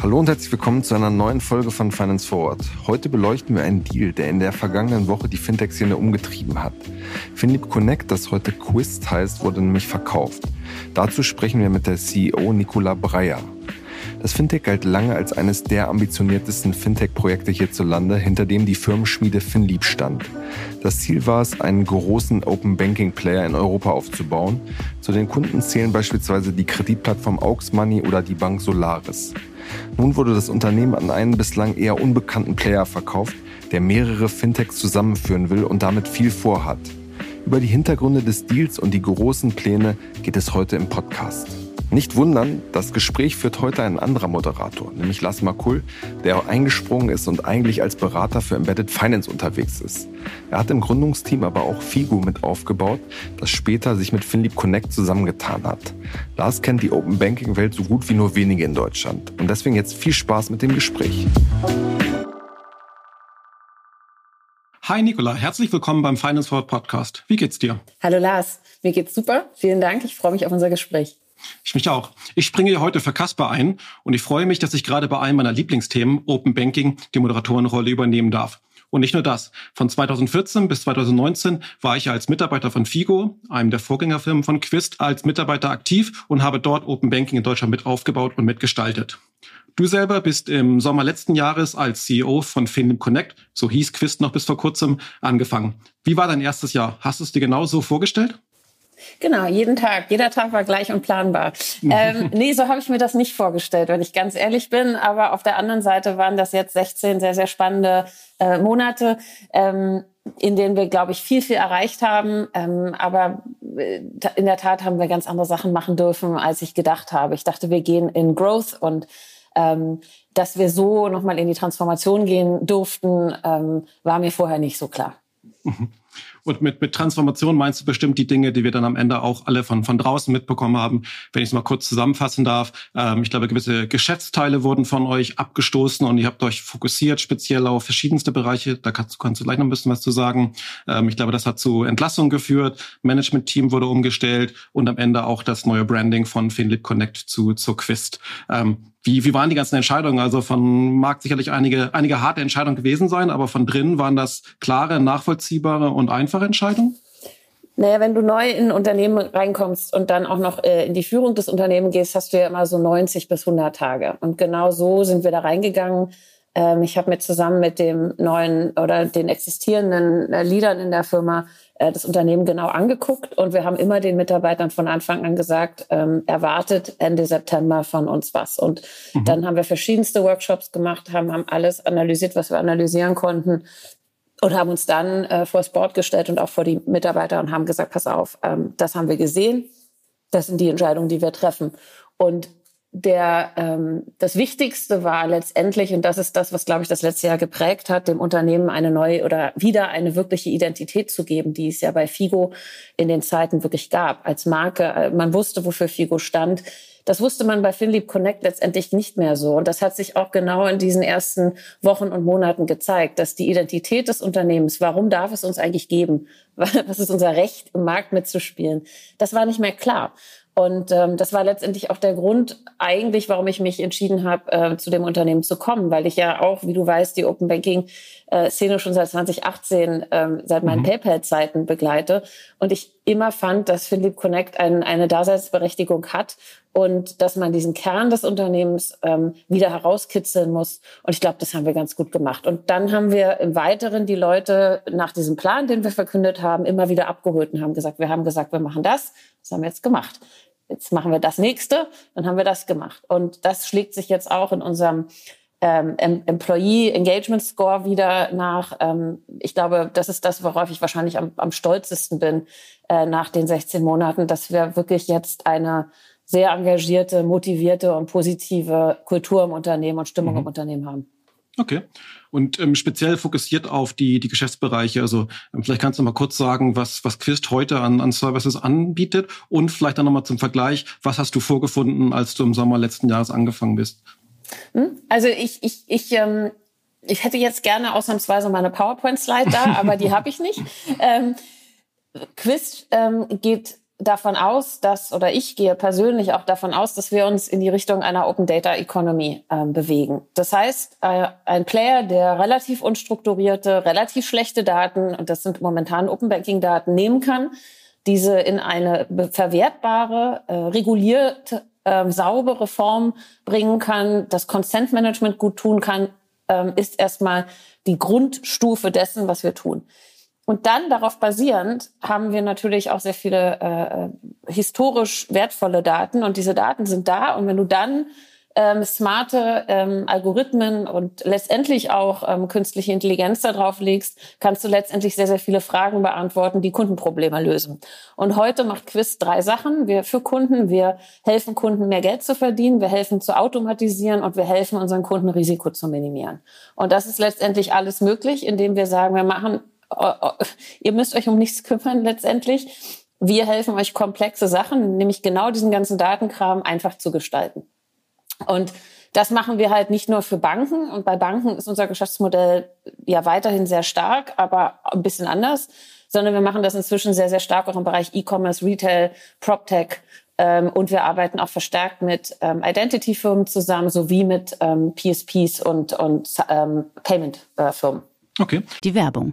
Hallo und herzlich willkommen zu einer neuen Folge von Finance Forward. Heute beleuchten wir einen Deal, der in der vergangenen Woche die Fintech-Szene umgetrieben hat. Finip Connect, das heute Quist heißt, wurde nämlich verkauft. Dazu sprechen wir mit der CEO Nicola Breyer. Das Fintech galt lange als eines der ambitioniertesten Fintech-Projekte hierzulande, hinter dem die Firmenschmiede Finlieb stand. Das Ziel war es, einen großen Open Banking Player in Europa aufzubauen. Zu den Kunden zählen beispielsweise die Kreditplattform Aux Money oder die Bank Solaris. Nun wurde das Unternehmen an einen bislang eher unbekannten Player verkauft, der mehrere Fintechs zusammenführen will und damit viel vorhat. Über die Hintergründe des Deals und die großen Pläne geht es heute im Podcast. Nicht wundern, das Gespräch führt heute ein anderer Moderator, nämlich Lars Makul, der eingesprungen ist und eigentlich als Berater für Embedded Finance unterwegs ist. Er hat im Gründungsteam aber auch Figo mit aufgebaut, das später sich mit Finlieb Connect zusammengetan hat. Lars kennt die Open Banking Welt so gut wie nur wenige in Deutschland und deswegen jetzt viel Spaß mit dem Gespräch. Hi Nicola, herzlich willkommen beim Finance Forward Podcast. Wie geht's dir? Hallo Lars, mir geht's super. Vielen Dank. Ich freue mich auf unser Gespräch. Ich mich auch. Ich springe hier heute für Kasper ein und ich freue mich, dass ich gerade bei einem meiner Lieblingsthemen, Open Banking, die Moderatorenrolle übernehmen darf. Und nicht nur das. Von 2014 bis 2019 war ich als Mitarbeiter von Figo, einem der Vorgängerfirmen von Quist, als Mitarbeiter aktiv und habe dort Open Banking in Deutschland mit aufgebaut und mitgestaltet. Du selber bist im Sommer letzten Jahres als CEO von Finlim Connect, so hieß Quist noch bis vor kurzem, angefangen. Wie war dein erstes Jahr? Hast du es dir genauso vorgestellt? Genau, jeden Tag. Jeder Tag war gleich und planbar. ähm, nee, so habe ich mir das nicht vorgestellt, wenn ich ganz ehrlich bin. Aber auf der anderen Seite waren das jetzt 16 sehr, sehr spannende äh, Monate, ähm, in denen wir, glaube ich, viel, viel erreicht haben. Ähm, aber äh, in der Tat haben wir ganz andere Sachen machen dürfen, als ich gedacht habe. Ich dachte, wir gehen in Growth und ähm, dass wir so nochmal in die Transformation gehen durften, ähm, war mir vorher nicht so klar. Und mit, mit Transformation meinst du bestimmt die Dinge, die wir dann am Ende auch alle von, von draußen mitbekommen haben. Wenn ich es mal kurz zusammenfassen darf. Ähm, ich glaube, gewisse Geschäftsteile wurden von euch abgestoßen und ihr habt euch fokussiert speziell auf verschiedenste Bereiche. Da kannst, kannst du gleich noch ein bisschen was zu sagen. Ähm, ich glaube, das hat zu Entlassungen geführt. Management-Team wurde umgestellt und am Ende auch das neue Branding von Finlip Connect zu, zu Quist. Ähm, wie, wie waren die ganzen Entscheidungen? Also von mag sicherlich einige, einige harte Entscheidungen gewesen sein, aber von drinnen waren das klare, nachvollziehbare und einfache Entscheidungen? Naja, wenn du neu in ein Unternehmen reinkommst und dann auch noch äh, in die Führung des Unternehmens gehst, hast du ja immer so 90 bis 100 Tage. Und genau so sind wir da reingegangen. Ähm, ich habe mir zusammen mit dem neuen oder den existierenden äh, Leadern in der Firma das Unternehmen genau angeguckt und wir haben immer den Mitarbeitern von Anfang an gesagt, ähm, erwartet Ende September von uns was. Und mhm. dann haben wir verschiedenste Workshops gemacht, haben, haben alles analysiert, was wir analysieren konnten und haben uns dann äh, vor das Board gestellt und auch vor die Mitarbeiter und haben gesagt, pass auf, ähm, das haben wir gesehen, das sind die Entscheidungen, die wir treffen. Und der ähm, das Wichtigste war letztendlich, und das ist das, was, glaube ich, das letzte Jahr geprägt hat, dem Unternehmen eine neue oder wieder eine wirkliche Identität zu geben, die es ja bei Figo in den Zeiten wirklich gab. Als Marke, äh, man wusste, wofür Figo stand. Das wusste man bei Finlieb Connect letztendlich nicht mehr so. Und das hat sich auch genau in diesen ersten Wochen und Monaten gezeigt, dass die Identität des Unternehmens, warum darf es uns eigentlich geben? Was ist unser Recht, im Markt mitzuspielen? Das war nicht mehr klar. Und ähm, das war letztendlich auch der Grund eigentlich, warum ich mich entschieden habe, äh, zu dem Unternehmen zu kommen, weil ich ja auch, wie du weißt, die Open Banking äh, Szene schon seit 2018, ähm, seit meinen mhm. PayPal-Zeiten begleite und ich immer fand, dass Philipp Connect ein, eine Daseinsberechtigung hat und dass man diesen Kern des Unternehmens ähm, wieder herauskitzeln muss. Und ich glaube, das haben wir ganz gut gemacht. Und dann haben wir im Weiteren die Leute nach diesem Plan, den wir verkündet haben, immer wieder abgeholt und haben gesagt, wir haben gesagt, wir machen das. Das haben wir jetzt gemacht jetzt machen wir das nächste, dann haben wir das gemacht. Und das schlägt sich jetzt auch in unserem ähm, Employee Engagement Score wieder nach. Ähm, ich glaube, das ist das, worauf ich wahrscheinlich am, am stolzesten bin äh, nach den 16 Monaten, dass wir wirklich jetzt eine sehr engagierte, motivierte und positive Kultur im Unternehmen und Stimmung mhm. im Unternehmen haben. Okay. Und ähm, speziell fokussiert auf die, die Geschäftsbereiche. Also ähm, vielleicht kannst du mal kurz sagen, was, was Quist heute an, an Services anbietet und vielleicht dann nochmal zum Vergleich, was hast du vorgefunden, als du im Sommer letzten Jahres angefangen bist? Hm? Also ich, ich, ich, ähm, ich hätte jetzt gerne ausnahmsweise meine PowerPoint-Slide da, aber die habe ich nicht. Ähm, Quist ähm, geht davon aus, dass, oder ich gehe persönlich auch davon aus, dass wir uns in die Richtung einer Open Data Economy äh, bewegen. Das heißt, äh, ein Player, der relativ unstrukturierte, relativ schlechte Daten, und das sind momentan Open Banking Daten, nehmen kann, diese in eine verwertbare, äh, regulierte, äh, saubere Form bringen kann, das Consent Management gut tun kann, äh, ist erstmal die Grundstufe dessen, was wir tun. Und dann darauf basierend haben wir natürlich auch sehr viele äh, historisch wertvolle Daten und diese Daten sind da. Und wenn du dann ähm, smarte ähm, Algorithmen und letztendlich auch ähm, künstliche Intelligenz da drauf legst, kannst du letztendlich sehr, sehr viele Fragen beantworten, die Kundenprobleme lösen. Und heute macht Quiz drei Sachen. Wir für Kunden, wir helfen Kunden mehr Geld zu verdienen, wir helfen zu automatisieren und wir helfen unseren Kunden Risiko zu minimieren. Und das ist letztendlich alles möglich, indem wir sagen, wir machen ihr müsst euch um nichts kümmern letztendlich. Wir helfen euch komplexe Sachen, nämlich genau diesen ganzen Datenkram einfach zu gestalten. Und das machen wir halt nicht nur für Banken. Und bei Banken ist unser Geschäftsmodell ja weiterhin sehr stark, aber ein bisschen anders, sondern wir machen das inzwischen sehr, sehr stark auch im Bereich E-Commerce, Retail, PropTech. Ähm, und wir arbeiten auch verstärkt mit ähm, Identity-Firmen zusammen, sowie mit ähm, PSPs und, und ähm, Payment-Firmen. Okay. Die Werbung.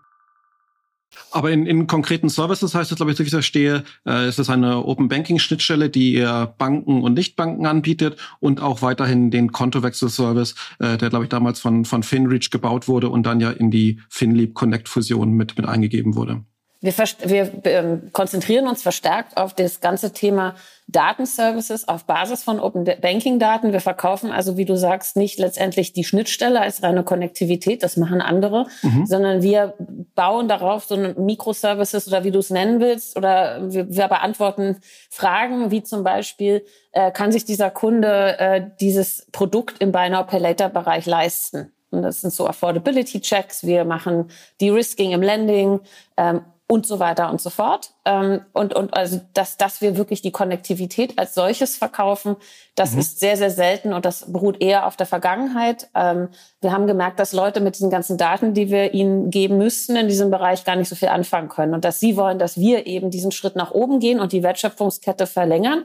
Aber in, in konkreten Services heißt es, glaube ich, so wie ich verstehe, äh, ist es eine Open Banking Schnittstelle, die ihr Banken und Nichtbanken anbietet und auch weiterhin den Kontowechselservice, äh, der glaube ich damals von von Finreach gebaut wurde und dann ja in die Finleap Connect Fusion mit mit eingegeben wurde. Wir, wir ähm, konzentrieren uns verstärkt auf das ganze Thema Datenservices auf Basis von Open Banking Daten. Wir verkaufen also, wie du sagst, nicht letztendlich die Schnittstelle als reine Konnektivität, das machen andere, mhm. sondern wir bauen darauf so eine Microservices oder wie du es nennen willst oder wir, wir beantworten Fragen wie zum Beispiel, äh, kann sich dieser Kunde äh, dieses Produkt im Buy Now Pay Later Bereich leisten? Und das sind so Affordability Checks. Wir machen De-Risking im Lending. Ähm, und so weiter und so fort. Ähm, und, und also, dass, dass wir wirklich die Konnektivität als solches verkaufen, das mhm. ist sehr, sehr selten und das beruht eher auf der Vergangenheit. Ähm, wir haben gemerkt, dass Leute mit diesen ganzen Daten, die wir ihnen geben müssten, in diesem Bereich gar nicht so viel anfangen können und dass sie wollen, dass wir eben diesen Schritt nach oben gehen und die Wertschöpfungskette verlängern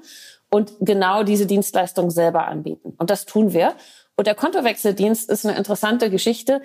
und genau diese Dienstleistung selber anbieten. Und das tun wir. Und der Kontowechseldienst ist eine interessante Geschichte.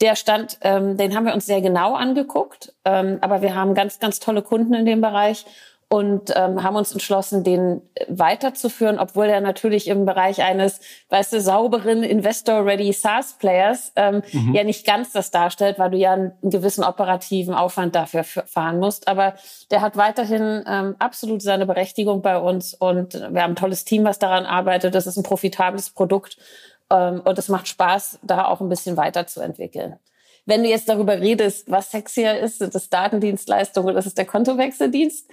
Der Stand, ähm, den haben wir uns sehr genau angeguckt, ähm, aber wir haben ganz, ganz tolle Kunden in dem Bereich und ähm, haben uns entschlossen, den weiterzuführen, obwohl er natürlich im Bereich eines, weißt du, sauberen Investor-Ready SaaS-Players ähm, mhm. ja nicht ganz das darstellt, weil du ja einen gewissen operativen Aufwand dafür fahren musst. Aber der hat weiterhin ähm, absolut seine Berechtigung bei uns und wir haben ein tolles Team, was daran arbeitet. Das ist ein profitables Produkt und es macht Spaß, da auch ein bisschen weiterzuentwickeln. Wenn du jetzt darüber redest, was sexier ist, sind das Datendienstleistungen oder das ist der Kontowechseldienst,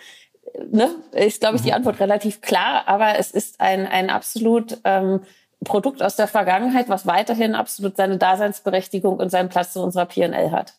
ne, ist, glaube ich, die mhm. Antwort relativ klar. Aber es ist ein, ein absolut ähm, Produkt aus der Vergangenheit, was weiterhin absolut seine Daseinsberechtigung und seinen Platz in unserer PNL hat.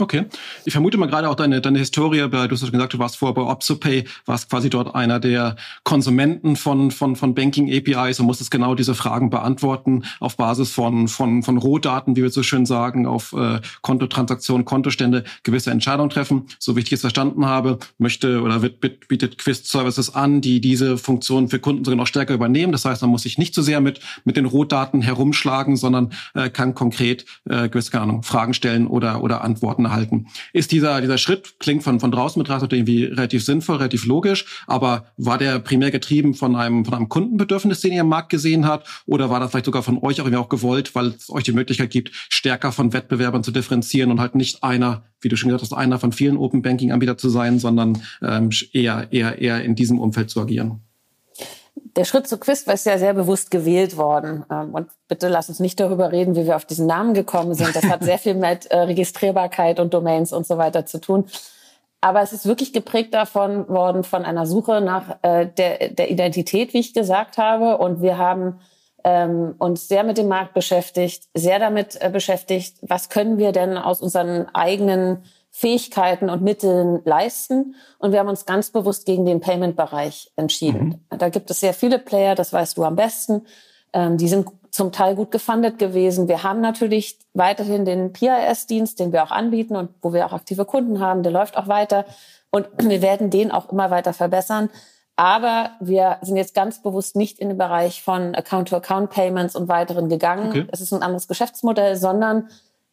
Okay. Ich vermute mal gerade auch deine, deine Historie, du hast gesagt, du warst vorher bei OpsoPay, warst quasi dort einer der Konsumenten von, von, von Banking APIs und musstest genau diese Fragen beantworten auf Basis von, von, von Rohdaten, wie wir so schön sagen, auf äh, Kontotransaktionen, Kontostände gewisse Entscheidungen treffen. So wie ich es verstanden habe, möchte oder wird, bietet Quist Services an, die diese Funktion für Kunden sogar noch stärker übernehmen. Das heißt, man muss sich nicht so sehr mit, mit den Rohdaten herumschlagen, sondern äh, kann konkret äh, gewisse, keine Ahnung, Fragen stellen oder, oder Antworten halten. Ist dieser, dieser Schritt, klingt von, von draußen betrachtet irgendwie relativ sinnvoll, relativ logisch, aber war der primär getrieben von einem, von einem Kundenbedürfnis, den ihr im Markt gesehen habt, oder war das vielleicht sogar von euch auch irgendwie auch gewollt, weil es euch die Möglichkeit gibt, stärker von Wettbewerbern zu differenzieren und halt nicht einer, wie du schon gesagt hast, einer von vielen Open Banking Anbietern zu sein, sondern ähm, eher, eher, eher in diesem Umfeld zu agieren? Der Schritt zu Quist ist ja sehr bewusst gewählt worden. Ähm, und bitte lass uns nicht darüber reden, wie wir auf diesen Namen gekommen sind. Das hat sehr viel mit äh, Registrierbarkeit und Domains und so weiter zu tun. Aber es ist wirklich geprägt davon worden, von einer Suche nach äh, der, der Identität, wie ich gesagt habe. Und wir haben ähm, uns sehr mit dem Markt beschäftigt, sehr damit äh, beschäftigt, was können wir denn aus unseren eigenen Fähigkeiten und Mitteln leisten. Und wir haben uns ganz bewusst gegen den Payment-Bereich entschieden. Mhm. Da gibt es sehr viele Player, das weißt du am besten. Ähm, die sind zum Teil gut gefundet gewesen. Wir haben natürlich weiterhin den PIS-Dienst, den wir auch anbieten und wo wir auch aktive Kunden haben. Der läuft auch weiter. Und wir werden den auch immer weiter verbessern. Aber wir sind jetzt ganz bewusst nicht in den Bereich von Account-to-Account-Payments und weiteren gegangen. Okay. Es ist ein anderes Geschäftsmodell, sondern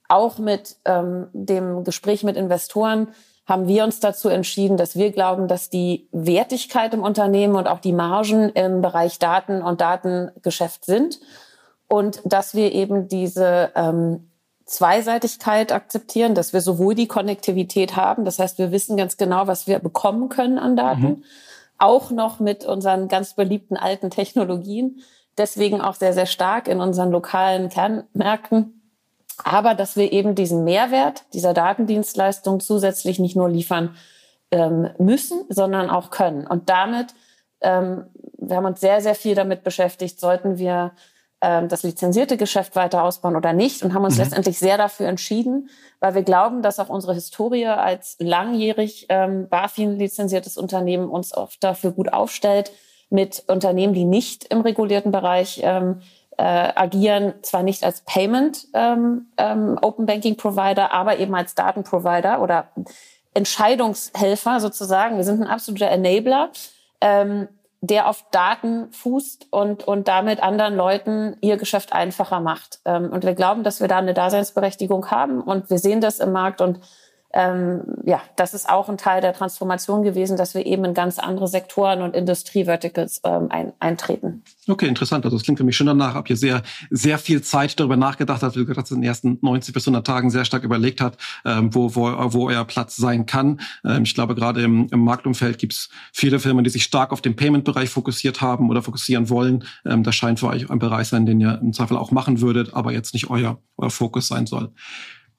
auch mit ähm, dem Gespräch mit Investoren haben wir uns dazu entschieden, dass wir glauben, dass die Wertigkeit im Unternehmen und auch die Margen im Bereich Daten und Datengeschäft sind. Und dass wir eben diese ähm, Zweiseitigkeit akzeptieren, dass wir sowohl die Konnektivität haben, das heißt, wir wissen ganz genau, was wir bekommen können an Daten, mhm. auch noch mit unseren ganz beliebten alten Technologien, deswegen auch sehr, sehr stark in unseren lokalen Kernmärkten aber dass wir eben diesen Mehrwert dieser Datendienstleistung zusätzlich nicht nur liefern ähm, müssen, sondern auch können. Und damit, ähm, wir haben uns sehr, sehr viel damit beschäftigt, sollten wir ähm, das lizenzierte Geschäft weiter ausbauen oder nicht und haben uns mhm. letztendlich sehr dafür entschieden, weil wir glauben, dass auch unsere Historie als langjährig ähm, BaFin lizenziertes Unternehmen uns oft dafür gut aufstellt, mit Unternehmen, die nicht im regulierten Bereich ähm, äh, agieren zwar nicht als Payment ähm, ähm, Open Banking Provider, aber eben als Datenprovider oder Entscheidungshelfer sozusagen. Wir sind ein absoluter Enabler, ähm, der auf Daten fußt und, und damit anderen Leuten ihr Geschäft einfacher macht. Ähm, und wir glauben, dass wir da eine Daseinsberechtigung haben und wir sehen das im Markt und ähm, ja, das ist auch ein Teil der Transformation gewesen, dass wir eben in ganz andere Sektoren und Industrieverticals ähm, ein, eintreten. Okay, interessant. Also es klingt für mich schon danach, ob ihr sehr, sehr viel Zeit darüber nachgedacht habt, wie gesagt hast, in den ersten 90 bis 100 Tagen sehr stark überlegt hat, ähm, wo, wo, wo euer Platz sein kann. Ähm, ich glaube, gerade im, im Marktumfeld gibt es viele Firmen, die sich stark auf den Payment-Bereich fokussiert haben oder fokussieren wollen. Ähm, das scheint für euch ein Bereich sein, den ihr im Zweifel auch machen würdet, aber jetzt nicht euer, euer Fokus sein soll.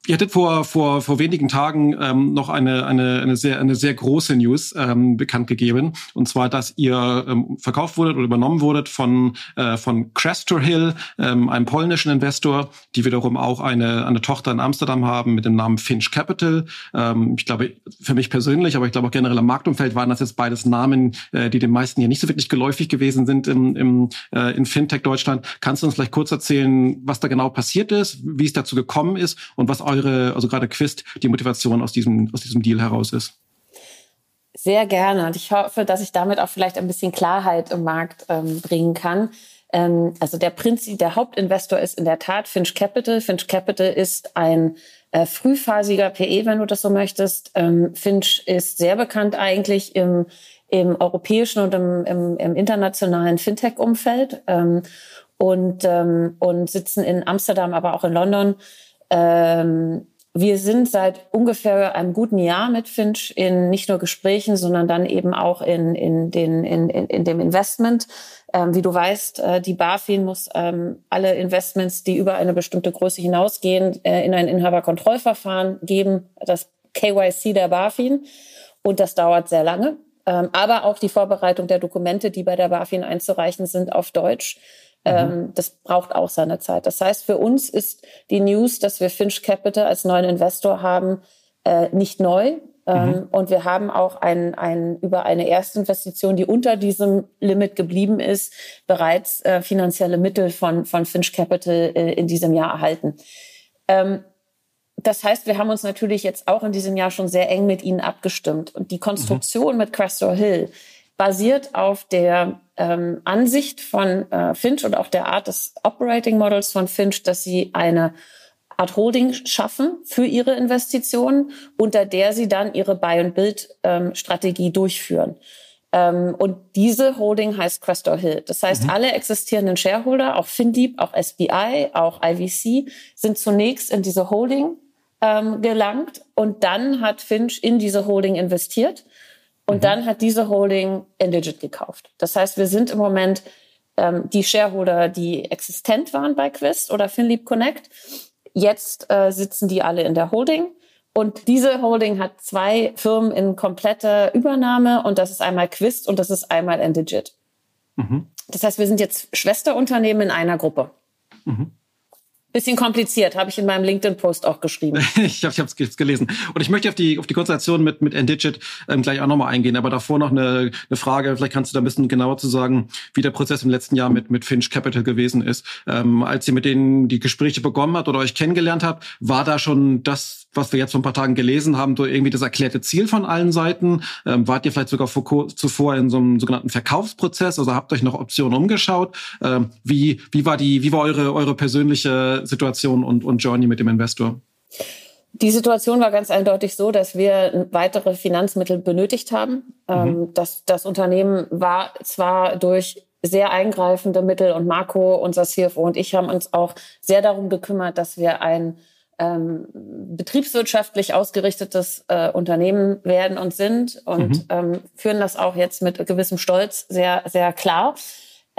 Ihr hattet vor, vor, vor wenigen Tagen ähm, noch eine, eine, eine, sehr, eine sehr große News ähm, bekannt gegeben. Und zwar, dass ihr ähm, verkauft wurdet oder übernommen wurdet von, äh, von Crestor Hill, ähm, einem polnischen Investor, die wiederum auch eine, eine Tochter in Amsterdam haben mit dem Namen Finch Capital. Ähm, ich glaube, für mich persönlich, aber ich glaube auch generell im Marktumfeld waren das jetzt beides Namen, äh, die den meisten hier nicht so wirklich geläufig gewesen sind im, im, äh, in Fintech Deutschland. Kannst du uns vielleicht kurz erzählen, was da genau passiert ist, wie es dazu gekommen ist und was eure also gerade Quist, die Motivation aus diesem, aus diesem Deal heraus ist? Sehr gerne. Und ich hoffe, dass ich damit auch vielleicht ein bisschen Klarheit im Markt ähm, bringen kann. Ähm, also der Prinzip, der Hauptinvestor ist in der Tat Finch Capital. Finch Capital ist ein äh, frühphasiger PE, wenn du das so möchtest. Ähm, Finch ist sehr bekannt eigentlich im, im europäischen und im, im, im internationalen Fintech-Umfeld ähm, und, ähm, und sitzen in Amsterdam, aber auch in London ähm, wir sind seit ungefähr einem guten Jahr mit Finch in nicht nur Gesprächen, sondern dann eben auch in, in, den, in, in, in dem Investment. Ähm, wie du weißt, äh, die BaFin muss ähm, alle Investments, die über eine bestimmte Größe hinausgehen, äh, in ein Inhaberkontrollverfahren geben, das KYC der BaFin. Und das dauert sehr lange. Ähm, aber auch die Vorbereitung der Dokumente, die bei der BaFin einzureichen sind, auf Deutsch. Mhm. Ähm, das braucht auch seine Zeit. Das heißt, für uns ist die News, dass wir Finch Capital als neuen Investor haben, äh, nicht neu. Ähm, mhm. Und wir haben auch ein, ein, über eine Erstinvestition, die unter diesem Limit geblieben ist, bereits äh, finanzielle Mittel von, von Finch Capital äh, in diesem Jahr erhalten. Ähm, das heißt, wir haben uns natürlich jetzt auch in diesem Jahr schon sehr eng mit ihnen abgestimmt. Und die Konstruktion mhm. mit Crestor Hill basiert auf der ähm, Ansicht von äh, Finch und auch der Art des Operating Models von Finch, dass sie eine Art Holding schaffen für ihre Investitionen, unter der sie dann ihre Buy-and-Build-Strategie ähm, durchführen. Ähm, und diese Holding heißt Crestor Hill. Das heißt, mhm. alle existierenden Shareholder, auch FinDeep, auch SBI, auch IVC, sind zunächst in diese Holding ähm, gelangt und dann hat Finch in diese Holding investiert und mhm. dann hat diese Holding Indigit gekauft. Das heißt, wir sind im Moment ähm, die Shareholder, die existent waren bei Quist oder FinLeap Connect. Jetzt äh, sitzen die alle in der Holding. Und diese Holding hat zwei Firmen in kompletter Übernahme und das ist einmal Quist und das ist einmal Indigit. Mhm. Das heißt, wir sind jetzt Schwesterunternehmen in einer Gruppe. Mhm. Bisschen kompliziert, habe ich in meinem LinkedIn-Post auch geschrieben. ich habe es gelesen. Und ich möchte auf die, auf die Konstellation mit, mit Endigit ähm, gleich auch nochmal eingehen. Aber davor noch eine, eine Frage, vielleicht kannst du da ein bisschen genauer zu sagen, wie der Prozess im letzten Jahr mit, mit Finch Capital gewesen ist. Ähm, als ihr mit denen die Gespräche begonnen habt oder euch kennengelernt habt, war da schon das was wir jetzt vor ein paar Tagen gelesen haben, durch irgendwie das erklärte Ziel von allen Seiten? Ähm, wart ihr vielleicht sogar vor, zuvor in so einem sogenannten Verkaufsprozess? Also habt euch noch Optionen umgeschaut? Ähm, wie, wie war die, wie war eure, eure persönliche Situation und, und Journey mit dem Investor? Die Situation war ganz eindeutig so, dass wir weitere Finanzmittel benötigt haben. Ähm, mhm. das, das Unternehmen war zwar durch sehr eingreifende Mittel und Marco, unser CFO und ich haben uns auch sehr darum gekümmert, dass wir ein ähm, betriebswirtschaftlich ausgerichtetes äh, Unternehmen werden und sind und mhm. ähm, führen das auch jetzt mit gewissem Stolz sehr, sehr klar.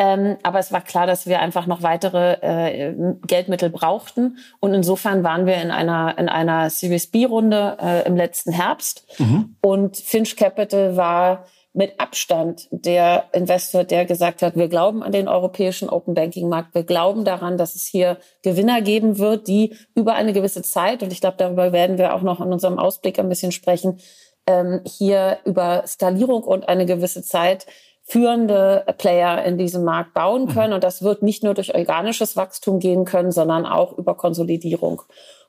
Ähm, aber es war klar, dass wir einfach noch weitere äh, Geldmittel brauchten. Und insofern waren wir in einer, in einer Series B-Runde äh, im letzten Herbst. Mhm. Und Finch Capital war mit Abstand der Investor, der gesagt hat, wir glauben an den europäischen Open Banking Markt, wir glauben daran, dass es hier Gewinner geben wird, die über eine gewisse Zeit, und ich glaube, darüber werden wir auch noch in unserem Ausblick ein bisschen sprechen, ähm, hier über Skalierung und eine gewisse Zeit führende Player in diesem Markt bauen mhm. können. Und das wird nicht nur durch organisches Wachstum gehen können, sondern auch über Konsolidierung.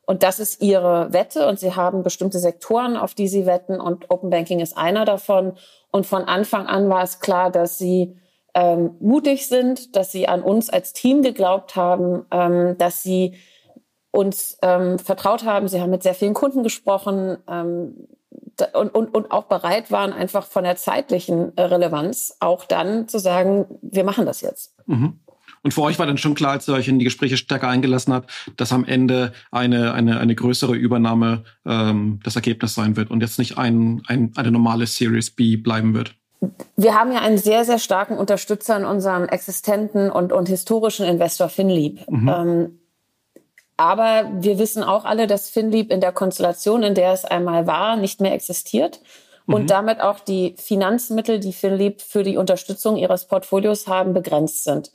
Und das ist ihre Wette und sie haben bestimmte Sektoren, auf die sie wetten und Open Banking ist einer davon. Und von Anfang an war es klar, dass sie ähm, mutig sind, dass sie an uns als Team geglaubt haben, ähm, dass sie uns ähm, vertraut haben. Sie haben mit sehr vielen Kunden gesprochen ähm, und, und, und auch bereit waren, einfach von der zeitlichen Relevanz auch dann zu sagen, wir machen das jetzt. Mhm. Und für euch war dann schon klar, als ihr euch in die Gespräche stärker eingelassen habt, dass am Ende eine, eine, eine größere Übernahme ähm, das Ergebnis sein wird und jetzt nicht ein, ein, eine normale Series B bleiben wird. Wir haben ja einen sehr, sehr starken Unterstützer in unserem existenten und, und historischen Investor FinLeap. Mhm. Ähm, aber wir wissen auch alle, dass FinLeap in der Konstellation, in der es einmal war, nicht mehr existiert und mhm. damit auch die Finanzmittel, die FinLeap für die Unterstützung ihres Portfolios haben, begrenzt sind.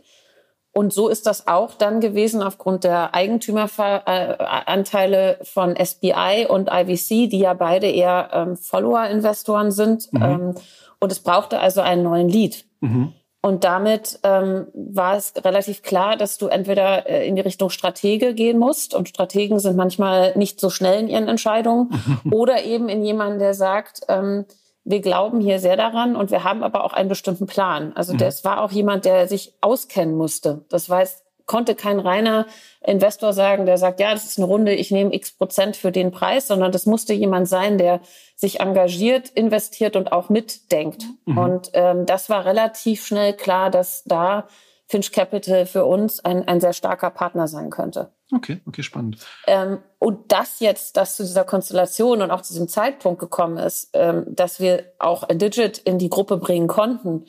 Und so ist das auch dann gewesen aufgrund der Eigentümeranteile von SBI und IVC, die ja beide eher ähm, Follower-Investoren sind. Mhm. Ähm, und es brauchte also einen neuen Lead. Mhm. Und damit ähm, war es relativ klar, dass du entweder äh, in die Richtung Stratege gehen musst. Und Strategen sind manchmal nicht so schnell in ihren Entscheidungen. oder eben in jemanden, der sagt, ähm, wir glauben hier sehr daran und wir haben aber auch einen bestimmten Plan. Also mhm. das war auch jemand, der sich auskennen musste. Das heißt, konnte kein reiner Investor sagen, der sagt, ja, das ist eine Runde, ich nehme x Prozent für den Preis, sondern das musste jemand sein, der sich engagiert, investiert und auch mitdenkt. Mhm. Und ähm, das war relativ schnell klar, dass da Finch Capital für uns ein, ein sehr starker Partner sein könnte. Okay, okay, spannend. Ähm, und das jetzt, dass zu dieser Konstellation und auch zu diesem Zeitpunkt gekommen ist, ähm, dass wir auch Digit in die Gruppe bringen konnten,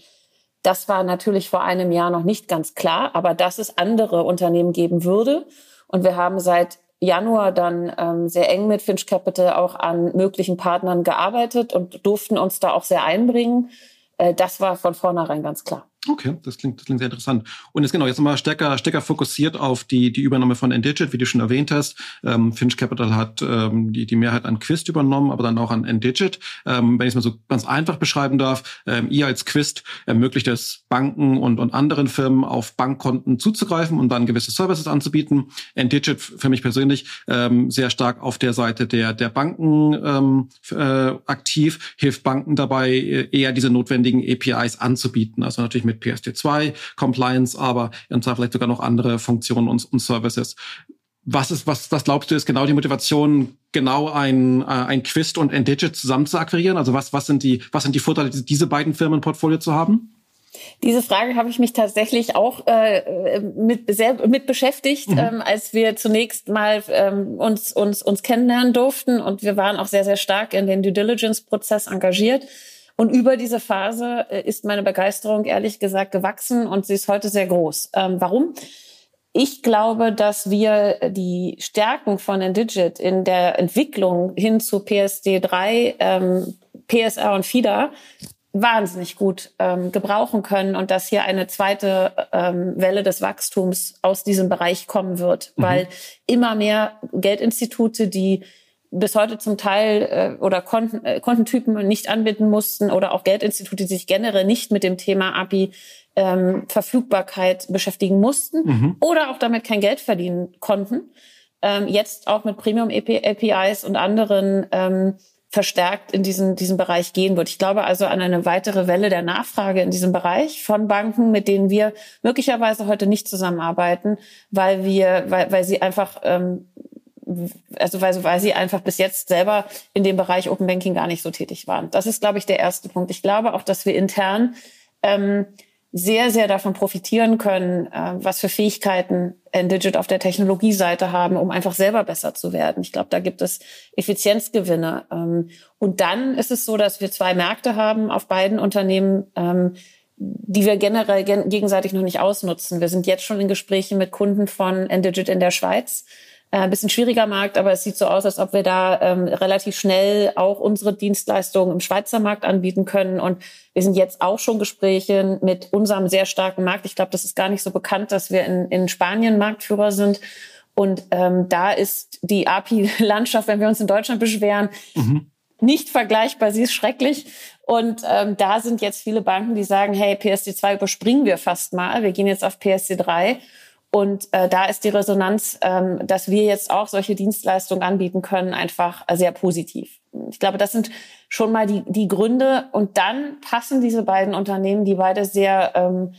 das war natürlich vor einem Jahr noch nicht ganz klar, aber dass es andere Unternehmen geben würde. Und wir haben seit Januar dann ähm, sehr eng mit Finch Capital auch an möglichen Partnern gearbeitet und durften uns da auch sehr einbringen. Äh, das war von vornherein ganz klar. Okay, das klingt, das klingt sehr interessant. Und jetzt genau, jetzt nochmal stärker, stärker fokussiert auf die, die Übernahme von Endigit, wie du schon erwähnt hast. Ähm, Finch Capital hat ähm, die, die Mehrheit an Quist übernommen, aber dann auch an Endigit. Ähm, wenn ich es mal so ganz einfach beschreiben darf, ähm, ihr als Quist ermöglicht es Banken und, und anderen Firmen auf Bankkonten zuzugreifen und dann gewisse Services anzubieten. Endigit für mich persönlich ähm, sehr stark auf der Seite der, der Banken ähm, äh, aktiv, hilft Banken dabei, eher diese notwendigen APIs anzubieten. Also natürlich mit mit PSD2 Compliance, aber und zwar vielleicht sogar noch andere Funktionen und, und Services. was ist, was, was glaubst du, ist genau die Motivation, genau ein, äh, ein Quist und Endigit zusammen zu akquirieren? Also was, was sind die, was sind die Vorteile, diese beiden Firmen im Portfolio zu haben? Diese Frage habe ich mich tatsächlich auch äh, mit, sehr, mit beschäftigt, mhm. ähm, als wir zunächst mal ähm, uns, uns, uns kennenlernen durften. Und wir waren auch sehr, sehr stark in den Due Diligence-Prozess engagiert. Und über diese Phase äh, ist meine Begeisterung ehrlich gesagt gewachsen und sie ist heute sehr groß. Ähm, warum? Ich glaube, dass wir die Stärken von Endigit in der Entwicklung hin zu PSD3, ähm, PSR und FIDA wahnsinnig gut ähm, gebrauchen können und dass hier eine zweite ähm, Welle des Wachstums aus diesem Bereich kommen wird, mhm. weil immer mehr Geldinstitute, die bis heute zum Teil äh, oder Konten, äh, Kontentypen nicht anbieten mussten oder auch Geldinstitute, die sich generell nicht mit dem Thema API ähm, Verfügbarkeit beschäftigen mussten mhm. oder auch damit kein Geld verdienen konnten, ähm, jetzt auch mit Premium APIs und anderen ähm, verstärkt in diesen, diesen Bereich gehen wird. Ich glaube also an eine weitere Welle der Nachfrage in diesem Bereich von Banken, mit denen wir möglicherweise heute nicht zusammenarbeiten, weil wir, weil, weil sie einfach ähm, also weil, weil sie einfach bis jetzt selber in dem Bereich Open Banking gar nicht so tätig waren. Das ist, glaube ich, der erste Punkt. Ich glaube auch, dass wir intern ähm, sehr, sehr davon profitieren können, äh, was für Fähigkeiten Endigit auf der Technologieseite haben, um einfach selber besser zu werden. Ich glaube, da gibt es Effizienzgewinne. Ähm, und dann ist es so, dass wir zwei Märkte haben auf beiden Unternehmen, ähm, die wir generell gegenseitig noch nicht ausnutzen. Wir sind jetzt schon in Gesprächen mit Kunden von Endigit in der Schweiz ein bisschen schwieriger Markt, aber es sieht so aus, als ob wir da ähm, relativ schnell auch unsere Dienstleistungen im Schweizer Markt anbieten können. Und wir sind jetzt auch schon Gespräche mit unserem sehr starken Markt. Ich glaube, das ist gar nicht so bekannt, dass wir in, in Spanien Marktführer sind. Und ähm, da ist die API-Landschaft, wenn wir uns in Deutschland beschweren, mhm. nicht vergleichbar. Sie ist schrecklich. Und ähm, da sind jetzt viele Banken, die sagen, hey, PSD2 überspringen wir fast mal. Wir gehen jetzt auf PSD3. Und äh, da ist die Resonanz, ähm, dass wir jetzt auch solche Dienstleistungen anbieten können, einfach sehr positiv. Ich glaube, das sind schon mal die, die Gründe. Und dann passen diese beiden Unternehmen, die beide sehr, ähm,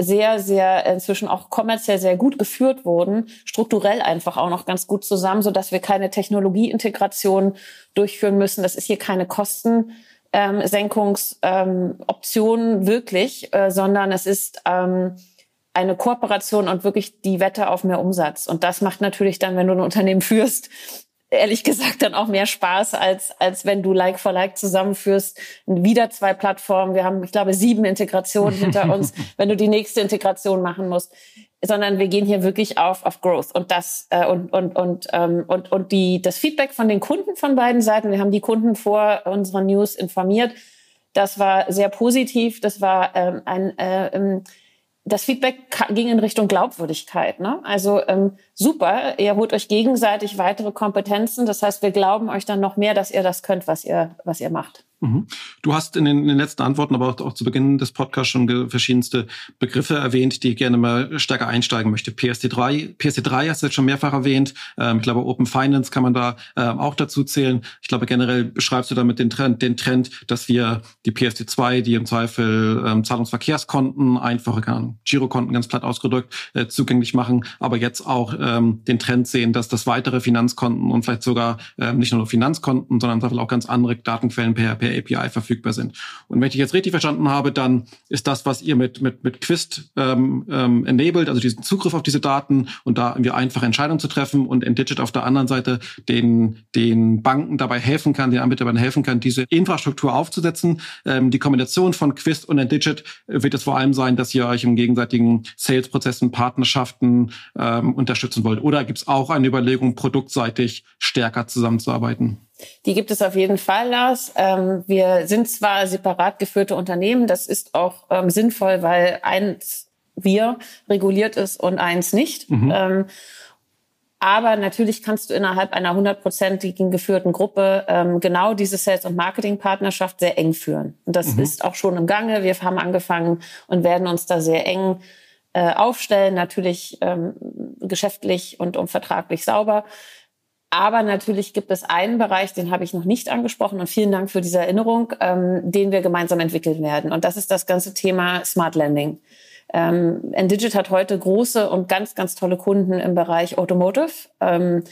sehr, sehr inzwischen auch kommerziell sehr gut geführt wurden, strukturell einfach auch noch ganz gut zusammen, so dass wir keine Technologieintegration durchführen müssen. Das ist hier keine Kosten. Ähm, Senkungsoption ähm, wirklich, äh, sondern es ist ähm, eine Kooperation und wirklich die Wette auf mehr Umsatz. Und das macht natürlich dann, wenn du ein Unternehmen führst, ehrlich gesagt dann auch mehr Spaß, als, als wenn du Like for Like zusammenführst. Wieder zwei Plattformen. Wir haben, ich glaube, sieben Integrationen hinter uns, wenn du die nächste Integration machen musst. Sondern wir gehen hier wirklich auf, auf Growth. Und das, äh, und, und, und, ähm, und, und die, das Feedback von den Kunden von beiden Seiten. Wir haben die Kunden vor unserer News informiert. Das war sehr positiv. Das war ähm, ein, äh, ähm, das Feedback ging in Richtung Glaubwürdigkeit. Ne? Also ähm, super, ihr holt euch gegenseitig weitere Kompetenzen. Das heißt, wir glauben euch dann noch mehr, dass ihr das könnt, was ihr, was ihr macht. Mhm. Du hast in den, in den, letzten Antworten, aber auch, auch, zu Beginn des Podcasts schon verschiedenste Begriffe erwähnt, die ich gerne mal stärker einsteigen möchte. PSD3, PSD3 hast du jetzt schon mehrfach erwähnt. Ähm, ich glaube, Open Finance kann man da ähm, auch dazu zählen. Ich glaube, generell beschreibst du damit den Trend, den Trend, dass wir die PSD2, die im Zweifel ähm, Zahlungsverkehrskonten, einfache Girokonten ganz platt ausgedrückt, äh, zugänglich machen, aber jetzt auch ähm, den Trend sehen, dass das weitere Finanzkonten und vielleicht sogar ähm, nicht nur Finanzkonten, sondern auch ganz andere Datenquellen per per API verfügbar sind. Und wenn ich jetzt richtig verstanden habe, dann ist das, was ihr mit, mit, mit Quist ähm, ähm, enabled, also diesen Zugriff auf diese Daten und da irgendwie einfache Entscheidungen zu treffen und Endigit auf der anderen Seite den, den Banken dabei helfen kann, den Anbietern helfen kann, diese Infrastruktur aufzusetzen. Ähm, die Kombination von Quist und Endigit wird es vor allem sein, dass ihr euch im gegenseitigen Sales-Prozessen, Partnerschaften ähm, unterstützen wollt. Oder gibt es auch eine Überlegung, produktseitig stärker zusammenzuarbeiten? Die gibt es auf jeden Fall, Lars. Ähm, wir sind zwar separat geführte Unternehmen, das ist auch ähm, sinnvoll, weil eins wir reguliert ist und eins nicht. Mhm. Ähm, aber natürlich kannst du innerhalb einer hundertprozentigen geführten Gruppe ähm, genau diese Sales- und Marketing-Partnerschaft sehr eng führen. Und das mhm. ist auch schon im Gange. Wir haben angefangen und werden uns da sehr eng äh, aufstellen, natürlich ähm, geschäftlich und, und vertraglich sauber. Aber natürlich gibt es einen Bereich, den habe ich noch nicht angesprochen und vielen Dank für diese Erinnerung, ähm, den wir gemeinsam entwickeln werden. Und das ist das ganze Thema Smart Landing. Ähm, Endigit hat heute große und ganz, ganz tolle Kunden im Bereich Automotive. Ähm,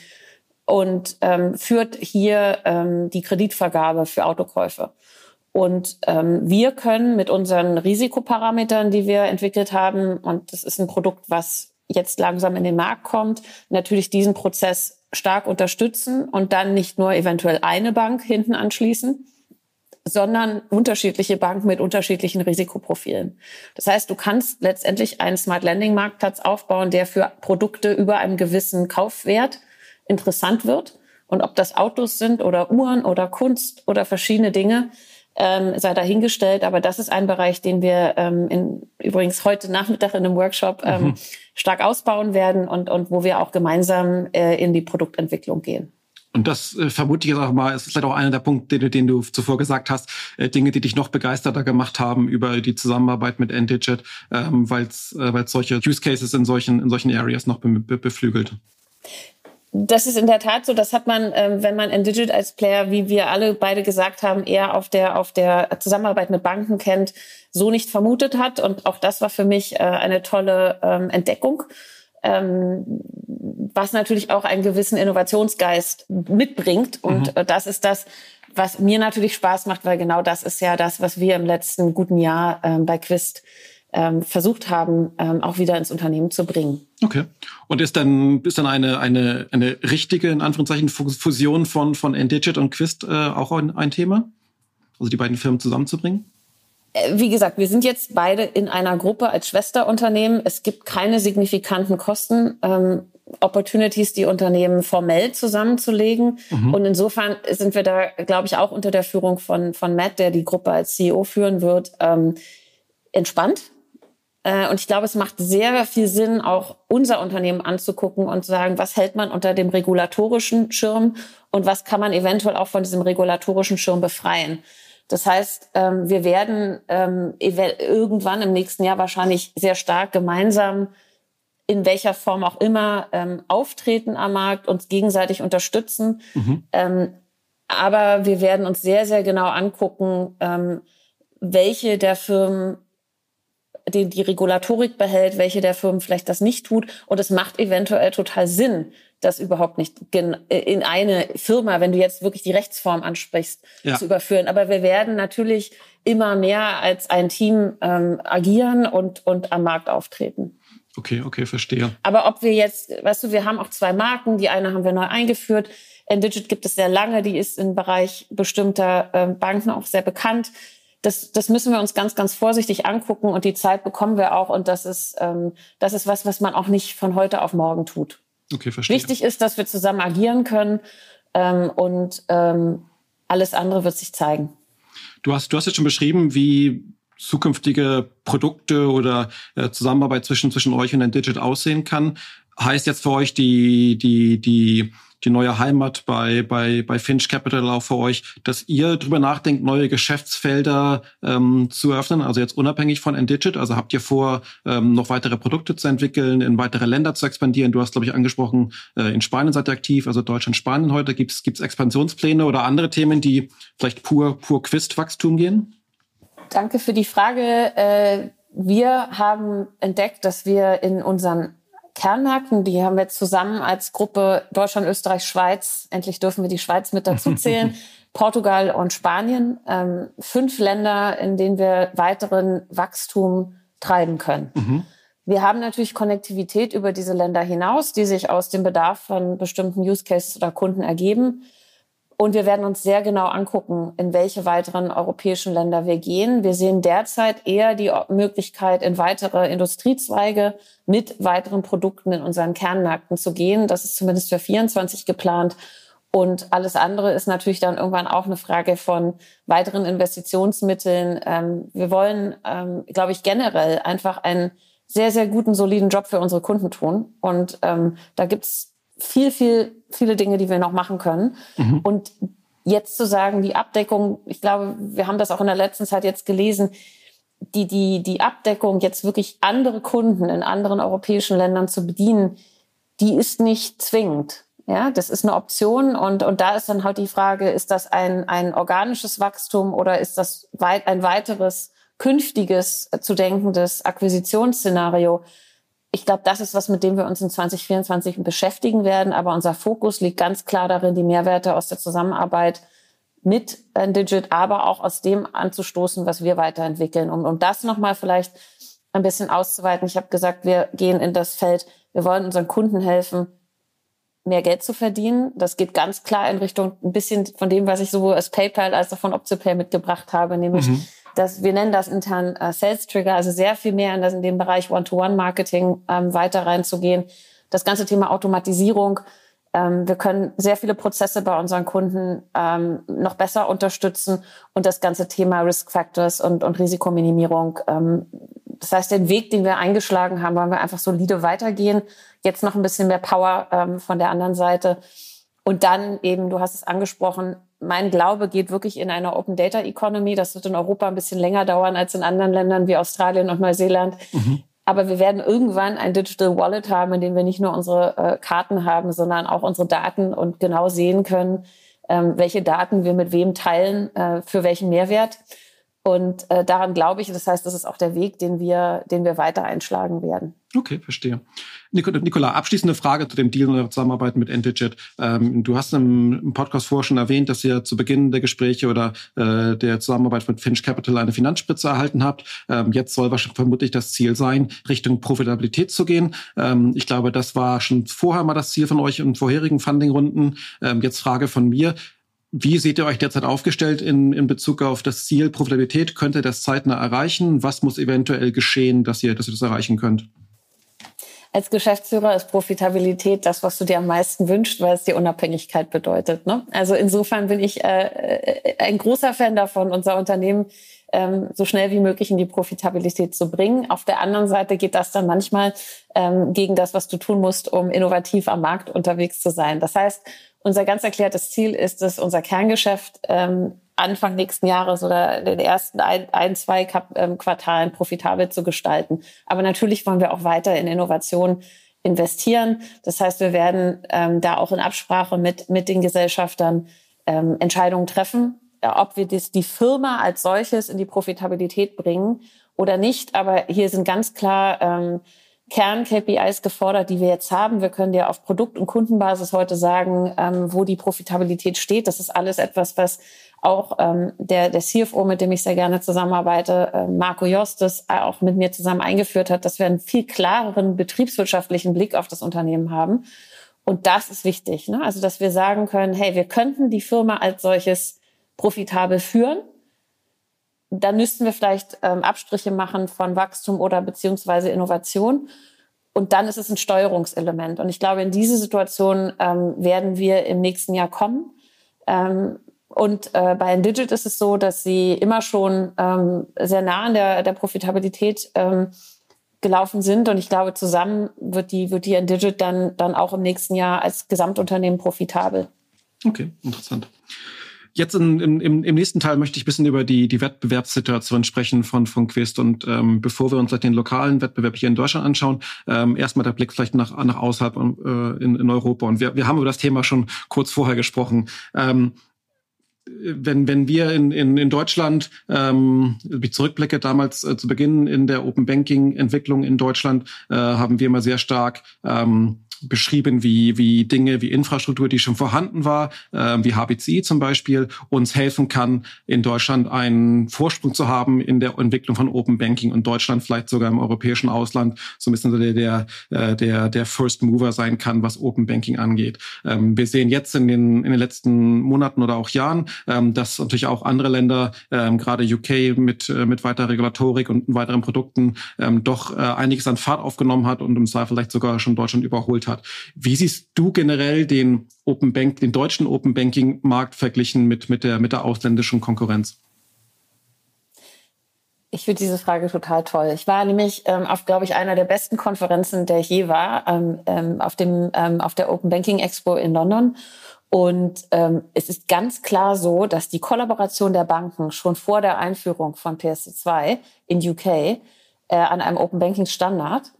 und ähm, führt hier ähm, die Kreditvergabe für Autokäufe. Und ähm, wir können mit unseren Risikoparametern, die wir entwickelt haben, und das ist ein Produkt, was jetzt langsam in den Markt kommt, natürlich diesen Prozess stark unterstützen und dann nicht nur eventuell eine Bank hinten anschließen, sondern unterschiedliche Banken mit unterschiedlichen Risikoprofilen. Das heißt, du kannst letztendlich einen Smart Lending Marktplatz aufbauen, der für Produkte über einem gewissen Kaufwert interessant wird. Und ob das Autos sind oder Uhren oder Kunst oder verschiedene Dinge, ähm, sei dahingestellt. Aber das ist ein Bereich, den wir ähm, in, übrigens heute Nachmittag in einem Workshop ähm, mhm. Stark ausbauen werden und, und wo wir auch gemeinsam äh, in die Produktentwicklung gehen. Und das äh, vermute ich jetzt auch mal, ist vielleicht auch einer der Punkte, den, den du zuvor gesagt hast, äh, Dinge, die dich noch begeisterter gemacht haben über die Zusammenarbeit mit Endigit, ähm, weil es äh, solche Use Cases in solchen, in solchen Areas noch be beflügelt. Das ist in der Tat so. Das hat man, ähm, wenn man Endigit als Player, wie wir alle beide gesagt haben, eher auf der, auf der Zusammenarbeit mit Banken kennt, so nicht vermutet hat. Und auch das war für mich äh, eine tolle ähm, Entdeckung, ähm, was natürlich auch einen gewissen Innovationsgeist mitbringt. Und mhm. Äh, das ist das, was mir natürlich Spaß macht, weil genau das ist ja das, was wir im letzten guten Jahr bei Quist ähm, versucht haben, ähm, auch wieder ins Unternehmen zu bringen. Okay. Und ist dann, ist dann eine, eine, eine richtige, in Anführungszeichen, Fusion von, von Endigit und Quist äh, auch ein, ein Thema? Also die beiden Firmen zusammenzubringen? Äh, wie gesagt, wir sind jetzt beide in einer Gruppe als Schwesterunternehmen. Es gibt keine signifikanten Kosten. Ähm, Opportunities, die Unternehmen formell zusammenzulegen. Mhm. Und insofern sind wir da, glaube ich, auch unter der Führung von, von Matt, der die Gruppe als CEO führen wird, ähm, entspannt. Äh, und ich glaube, es macht sehr viel Sinn, auch unser Unternehmen anzugucken und zu sagen, was hält man unter dem regulatorischen Schirm und was kann man eventuell auch von diesem regulatorischen Schirm befreien. Das heißt, ähm, wir werden ähm, irgendwann im nächsten Jahr wahrscheinlich sehr stark gemeinsam in welcher Form auch immer ähm, auftreten am Markt, uns gegenseitig unterstützen. Mhm. aber wir werden uns sehr, sehr genau angucken, welche der Firmen die, die Regulatorik behält, welche der Firmen vielleicht das nicht tut. Und es macht eventuell total Sinn, das überhaupt nicht in eine Firma, wenn du jetzt wirklich die Rechtsform ansprichst, ja. zu überführen. Aber wir werden natürlich immer mehr als ein Team ähm, agieren und, und am Markt auftreten. Okay, okay, verstehe. Aber ob wir jetzt, weißt du, wir haben auch zwei Marken. Die eine haben wir neu eingeführt. Endigit gibt es sehr lange. Die ist im Bereich bestimmter äh, Banken auch sehr bekannt das, das müssen wir uns ganz, ganz vorsichtig angucken und die Zeit bekommen wir auch. Und das ist, ähm, das ist was, was man auch nicht von heute auf morgen tut. Okay, verstehe. Wichtig ist, dass wir zusammen agieren können ähm, und ähm, alles andere wird sich zeigen. Du hast, du hast jetzt schon beschrieben, wie zukünftige Produkte oder äh, Zusammenarbeit zwischen, zwischen euch und ein Digit aussehen kann. Heißt jetzt für euch die, die, die die neue Heimat bei, bei, bei Finch Capital auch für euch, dass ihr drüber nachdenkt, neue Geschäftsfelder ähm, zu eröffnen, also jetzt unabhängig von Endigit. Also habt ihr vor, ähm, noch weitere Produkte zu entwickeln, in weitere Länder zu expandieren? Du hast, glaube ich, angesprochen, äh, in Spanien seid ihr aktiv, also Deutschland, Spanien heute. Gibt es Expansionspläne oder andere Themen, die vielleicht pur, pur Quist-Wachstum gehen? Danke für die Frage. Äh, wir haben entdeckt, dass wir in unseren Kernmärkten, die haben wir zusammen als Gruppe Deutschland, Österreich, Schweiz, endlich dürfen wir die Schweiz mit dazu zählen, Portugal und Spanien, ähm, fünf Länder, in denen wir weiteren Wachstum treiben können. Mhm. Wir haben natürlich Konnektivität über diese Länder hinaus, die sich aus dem Bedarf von bestimmten Use Cases oder Kunden ergeben. Und wir werden uns sehr genau angucken, in welche weiteren europäischen Länder wir gehen. Wir sehen derzeit eher die Möglichkeit, in weitere Industriezweige mit weiteren Produkten in unseren Kernmärkten zu gehen. Das ist zumindest für 24 geplant. Und alles andere ist natürlich dann irgendwann auch eine Frage von weiteren Investitionsmitteln. Ähm, wir wollen, ähm, glaube ich, generell einfach einen sehr, sehr guten, soliden Job für unsere Kunden tun. Und ähm, da gibt's viel, viel, viele Dinge, die wir noch machen können. Mhm. Und jetzt zu sagen, die Abdeckung, ich glaube, wir haben das auch in der letzten Zeit jetzt gelesen, die, die, die Abdeckung, jetzt wirklich andere Kunden in anderen europäischen Ländern zu bedienen, die ist nicht zwingend. Ja, das ist eine Option und, und da ist dann halt die Frage, ist das ein, ein organisches Wachstum oder ist das weit, ein weiteres künftiges zu denkendes Akquisitionsszenario. Ich glaube, das ist was, mit dem wir uns in 2024 beschäftigen werden. Aber unser Fokus liegt ganz klar darin, die Mehrwerte aus der Zusammenarbeit mit Digit, aber auch aus dem anzustoßen, was wir weiterentwickeln. Um, um das nochmal vielleicht ein bisschen auszuweiten. Ich habe gesagt, wir gehen in das Feld, wir wollen unseren Kunden helfen, mehr Geld zu verdienen. Das geht ganz klar in Richtung ein bisschen von dem, was ich sowohl als PayPal als auch von OptiPay mitgebracht habe, nämlich mhm. Dass wir nennen das intern äh, Sales Trigger, also sehr viel mehr in, das, in dem Bereich One-to-One-Marketing ähm, weiter reinzugehen. Das ganze Thema Automatisierung. Ähm, wir können sehr viele Prozesse bei unseren Kunden ähm, noch besser unterstützen und das ganze Thema Risk Factors und, und Risikominimierung ähm, das heißt, den Weg, den wir eingeschlagen haben, wollen wir einfach solide weitergehen. Jetzt noch ein bisschen mehr Power ähm, von der anderen Seite. Und dann eben, du hast es angesprochen, mein Glaube geht wirklich in eine Open Data Economy. Das wird in Europa ein bisschen länger dauern als in anderen Ländern wie Australien und Neuseeland. Mhm. Aber wir werden irgendwann ein Digital Wallet haben, in dem wir nicht nur unsere äh, Karten haben, sondern auch unsere Daten und genau sehen können, ähm, welche Daten wir mit wem teilen, äh, für welchen Mehrwert. Und äh, daran glaube ich, das heißt, das ist auch der Weg, den wir, den wir weiter einschlagen werden. Okay, verstehe. Nicola, abschließende Frage zu dem Deal und der Zusammenarbeit mit Entigit. Ähm, du hast im, Podcast vorher schon erwähnt, dass ihr zu Beginn der Gespräche oder äh, der Zusammenarbeit mit Finch Capital eine Finanzspitze erhalten habt. Ähm, jetzt soll wahrscheinlich vermutlich das Ziel sein, Richtung Profitabilität zu gehen. Ähm, ich glaube, das war schon vorher mal das Ziel von euch in vorherigen Fundingrunden. Ähm, jetzt Frage von mir. Wie seht ihr euch derzeit aufgestellt in, in Bezug auf das Ziel Profitabilität? Könnt ihr das zeitnah erreichen? Was muss eventuell geschehen, dass ihr, dass ihr das erreichen könnt? Als Geschäftsführer ist Profitabilität das, was du dir am meisten wünschst, weil es dir Unabhängigkeit bedeutet. Ne? Also insofern bin ich äh, äh ein großer Fan davon, unser Unternehmen ähm, so schnell wie möglich in die Profitabilität zu bringen. Auf der anderen Seite geht das dann manchmal ähm, gegen das, was du tun musst, um innovativ am Markt unterwegs zu sein. Das heißt, unser ganz erklärtes Ziel ist es, unser Kerngeschäft ähm, Anfang nächsten Jahres oder den ersten ein, ein zwei ähm, Quartalen profitabel zu gestalten. Aber natürlich wollen wir auch weiter in Innovation investieren. Das heißt, wir werden ähm, da auch in Absprache mit, mit den Gesellschaftern ähm, Entscheidungen treffen, ob wir das, die Firma als solches in die Profitabilität bringen oder nicht. Aber hier sind ganz klar ähm, Kern-KPIs gefordert, die wir jetzt haben. Wir können dir auf Produkt- und Kundenbasis heute sagen, ähm, wo die Profitabilität steht. Das ist alles etwas, was auch ähm, der, der CFO, mit dem ich sehr gerne zusammenarbeite, äh, Marco Jostes, äh, auch mit mir zusammen eingeführt hat, dass wir einen viel klareren betriebswirtschaftlichen Blick auf das Unternehmen haben. Und das ist wichtig. Ne? Also, dass wir sagen können, hey, wir könnten die Firma als solches profitabel führen dann müssten wir vielleicht ähm, Abstriche machen von Wachstum oder beziehungsweise Innovation. Und dann ist es ein Steuerungselement. Und ich glaube, in diese Situation ähm, werden wir im nächsten Jahr kommen. Ähm, und äh, bei Digit ist es so, dass sie immer schon ähm, sehr nah an der, der Profitabilität ähm, gelaufen sind. Und ich glaube, zusammen wird die, wird die Digit dann, dann auch im nächsten Jahr als Gesamtunternehmen profitabel. Okay, interessant. Jetzt in, in, im, im nächsten Teil möchte ich ein bisschen über die, die Wettbewerbssituation sprechen von, von Quist. Und ähm, bevor wir uns den lokalen Wettbewerb hier in Deutschland anschauen, ähm, erstmal der Blick vielleicht nach, nach außerhalb äh, in, in Europa. Und wir, wir haben über das Thema schon kurz vorher gesprochen. Ähm, wenn, wenn wir in, in, in Deutschland, ähm, ich zurückblicke, damals äh, zu Beginn in der Open Banking Entwicklung in Deutschland, äh, haben wir immer sehr stark ähm, beschrieben, wie, wie Dinge wie Infrastruktur, die schon vorhanden war, äh, wie HBCI zum Beispiel, uns helfen kann, in Deutschland einen Vorsprung zu haben in der Entwicklung von Open Banking und Deutschland vielleicht sogar im europäischen Ausland so ein bisschen der, der, äh, der, der First Mover sein kann, was Open Banking angeht. Ähm, wir sehen jetzt in den, in den letzten Monaten oder auch Jahren, ähm, dass natürlich auch andere Länder, ähm, gerade UK mit, äh, mit weiterer Regulatorik und weiteren Produkten, ähm, doch äh, einiges an Fahrt aufgenommen hat und im Zweifel vielleicht sogar schon Deutschland überholt hat hat. Wie siehst du generell den Open Bank, den deutschen Open Banking Markt verglichen mit, mit der, mit der ausländischen Konkurrenz? Ich finde diese Frage total toll. Ich war nämlich ähm, auf, glaube ich, einer der besten Konferenzen, der ich je war, ähm, ähm, auf, dem, ähm, auf der Open Banking Expo in London. Und ähm, es ist ganz klar so, dass die Kollaboration der Banken schon vor der Einführung von PSD2 in UK äh, an einem Open Banking Standard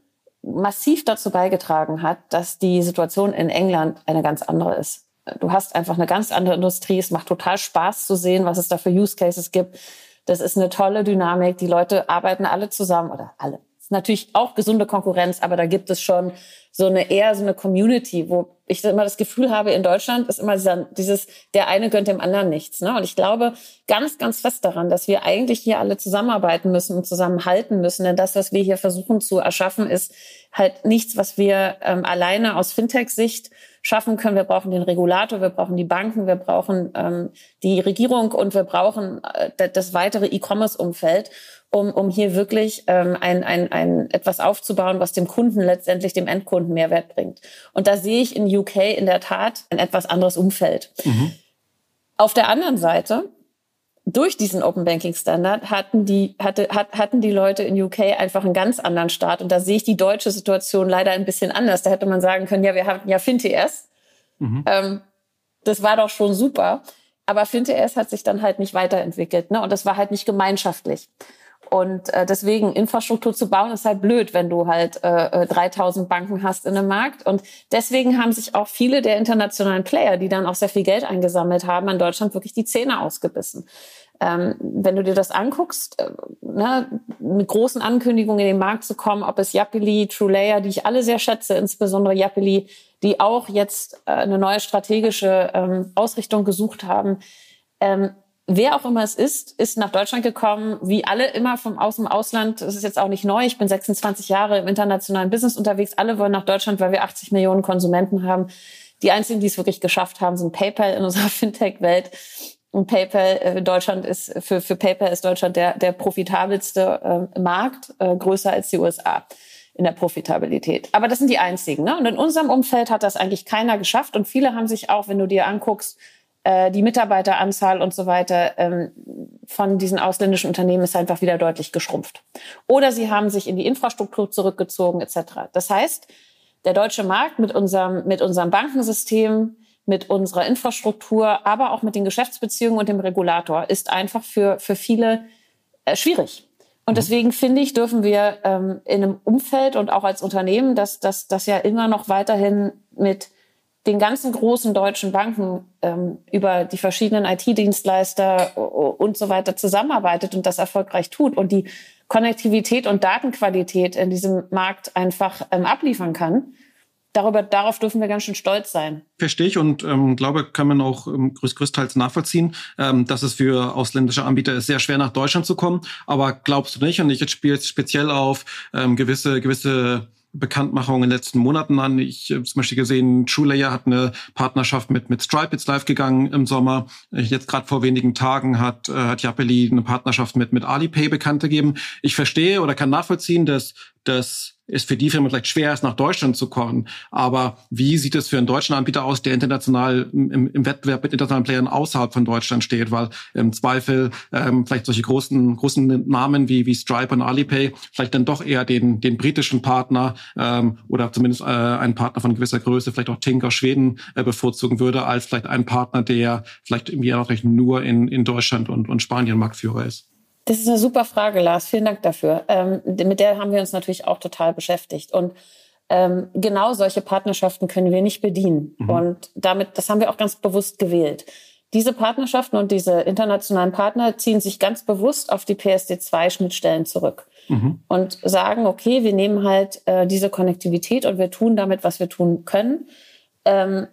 massiv dazu beigetragen hat, dass die Situation in England eine ganz andere ist. Du hast einfach eine ganz andere Industrie. Es macht total Spaß zu sehen, was es da für Use Cases gibt. Das ist eine tolle Dynamik. Die Leute arbeiten alle zusammen oder alle. Das ist natürlich auch gesunde Konkurrenz, aber da gibt es schon so eine eher so eine Community, wo ich immer das Gefühl habe, in Deutschland ist immer dieses, der eine gönnt dem anderen nichts. Ne? Und ich glaube ganz, ganz fest daran, dass wir eigentlich hier alle zusammenarbeiten müssen und zusammenhalten müssen. Denn das, was wir hier versuchen zu erschaffen, ist halt nichts, was wir ähm, alleine aus Fintech-Sicht schaffen können. Wir brauchen den Regulator, wir brauchen die Banken, wir brauchen ähm, die Regierung und wir brauchen äh, das weitere E-Commerce-Umfeld, um, um hier wirklich ähm, ein, ein, ein etwas aufzubauen, was dem Kunden letztendlich dem Endkunden Mehrwert bringt. Und da sehe ich in UK in der Tat ein etwas anderes Umfeld. Mhm. Auf der anderen Seite durch diesen Open Banking Standard hatten die, hatte, hat, hatten die Leute in UK einfach einen ganz anderen Start. Und da sehe ich die deutsche Situation leider ein bisschen anders. Da hätte man sagen können, ja, wir hatten ja FinTS. Mhm. Ähm, das war doch schon super. Aber FinTS hat sich dann halt nicht weiterentwickelt. Ne? Und das war halt nicht gemeinschaftlich. Und äh, deswegen Infrastruktur zu bauen ist halt blöd, wenn du halt äh, 3000 äh, Banken hast in einem Markt. Und deswegen haben sich auch viele der internationalen Player, die dann auch sehr viel Geld eingesammelt haben, in Deutschland wirklich die Zähne ausgebissen. Ähm, wenn du dir das anguckst, äh, ne, mit großen Ankündigungen in den Markt zu kommen, ob es Yapili, TrueLayer, die ich alle sehr schätze, insbesondere Yapili, die auch jetzt äh, eine neue strategische ähm, Ausrichtung gesucht haben, ähm, wer auch immer es ist, ist nach Deutschland gekommen, wie alle immer vom aus dem Ausland. Das ist jetzt auch nicht neu. Ich bin 26 Jahre im internationalen Business unterwegs. Alle wollen nach Deutschland, weil wir 80 Millionen Konsumenten haben. Die einzigen, die es wirklich geschafft haben, sind PayPal in unserer Fintech-Welt. Und PayPal äh, Deutschland ist für für PayPal ist Deutschland der der profitabelste äh, Markt, äh, größer als die USA in der Profitabilität. Aber das sind die einzigen. Ne? Und in unserem Umfeld hat das eigentlich keiner geschafft. Und viele haben sich auch, wenn du dir anguckst, äh, die Mitarbeiteranzahl und so weiter ähm, von diesen ausländischen Unternehmen ist einfach wieder deutlich geschrumpft. Oder sie haben sich in die Infrastruktur zurückgezogen etc. Das heißt, der deutsche Markt mit unserem, mit unserem Bankensystem, mit unserer Infrastruktur, aber auch mit den Geschäftsbeziehungen und dem Regulator ist einfach für, für viele äh, schwierig. Und mhm. deswegen finde ich, dürfen wir ähm, in einem Umfeld und auch als Unternehmen, dass das ja immer noch weiterhin mit den ganzen großen deutschen Banken ähm, über die verschiedenen IT-Dienstleister und so weiter zusammenarbeitet und das erfolgreich tut und die Konnektivität und Datenqualität in diesem Markt einfach ähm, abliefern kann. Darüber, darauf dürfen wir ganz schön stolz sein. Verstehe ich und ähm, glaube, kann man auch ähm, größtenteils nachvollziehen, ähm, dass es für ausländische Anbieter ist, sehr schwer nach Deutschland zu kommen. Aber glaubst du nicht, und ich jetzt spiele speziell auf ähm, gewisse, gewisse Bekanntmachung in den letzten Monaten an. Ich habe zum Beispiel gesehen, TrueLayer hat eine Partnerschaft mit, mit Stripe jetzt live gegangen im Sommer. Jetzt gerade vor wenigen Tagen hat, äh, hat Japeli eine Partnerschaft mit, mit Alipay bekannt gegeben. Ich verstehe oder kann nachvollziehen, dass, dass es für die Firma vielleicht schwer ist, nach Deutschland zu kommen. Aber wie sieht es für einen deutschen Anbieter aus, der international im, im Wettbewerb mit internationalen Playern außerhalb von Deutschland steht? Weil im Zweifel ähm, vielleicht solche großen, großen Namen wie, wie Stripe und Alipay vielleicht dann doch eher den, den britischen Partner ähm, oder zumindest äh, einen Partner von gewisser Größe, vielleicht auch Tink aus Schweden äh, bevorzugen würde, als vielleicht einen Partner, der vielleicht irgendwie auch nur in, in Deutschland und, und Spanien Marktführer ist. Das ist eine super Frage, Lars. Vielen Dank dafür. Ähm, mit der haben wir uns natürlich auch total beschäftigt. Und ähm, genau solche Partnerschaften können wir nicht bedienen. Mhm. Und damit, das haben wir auch ganz bewusst gewählt. Diese Partnerschaften und diese internationalen Partner ziehen sich ganz bewusst auf die PSD2-Schnittstellen zurück mhm. und sagen, okay, wir nehmen halt äh, diese Konnektivität und wir tun damit, was wir tun können. Ähm,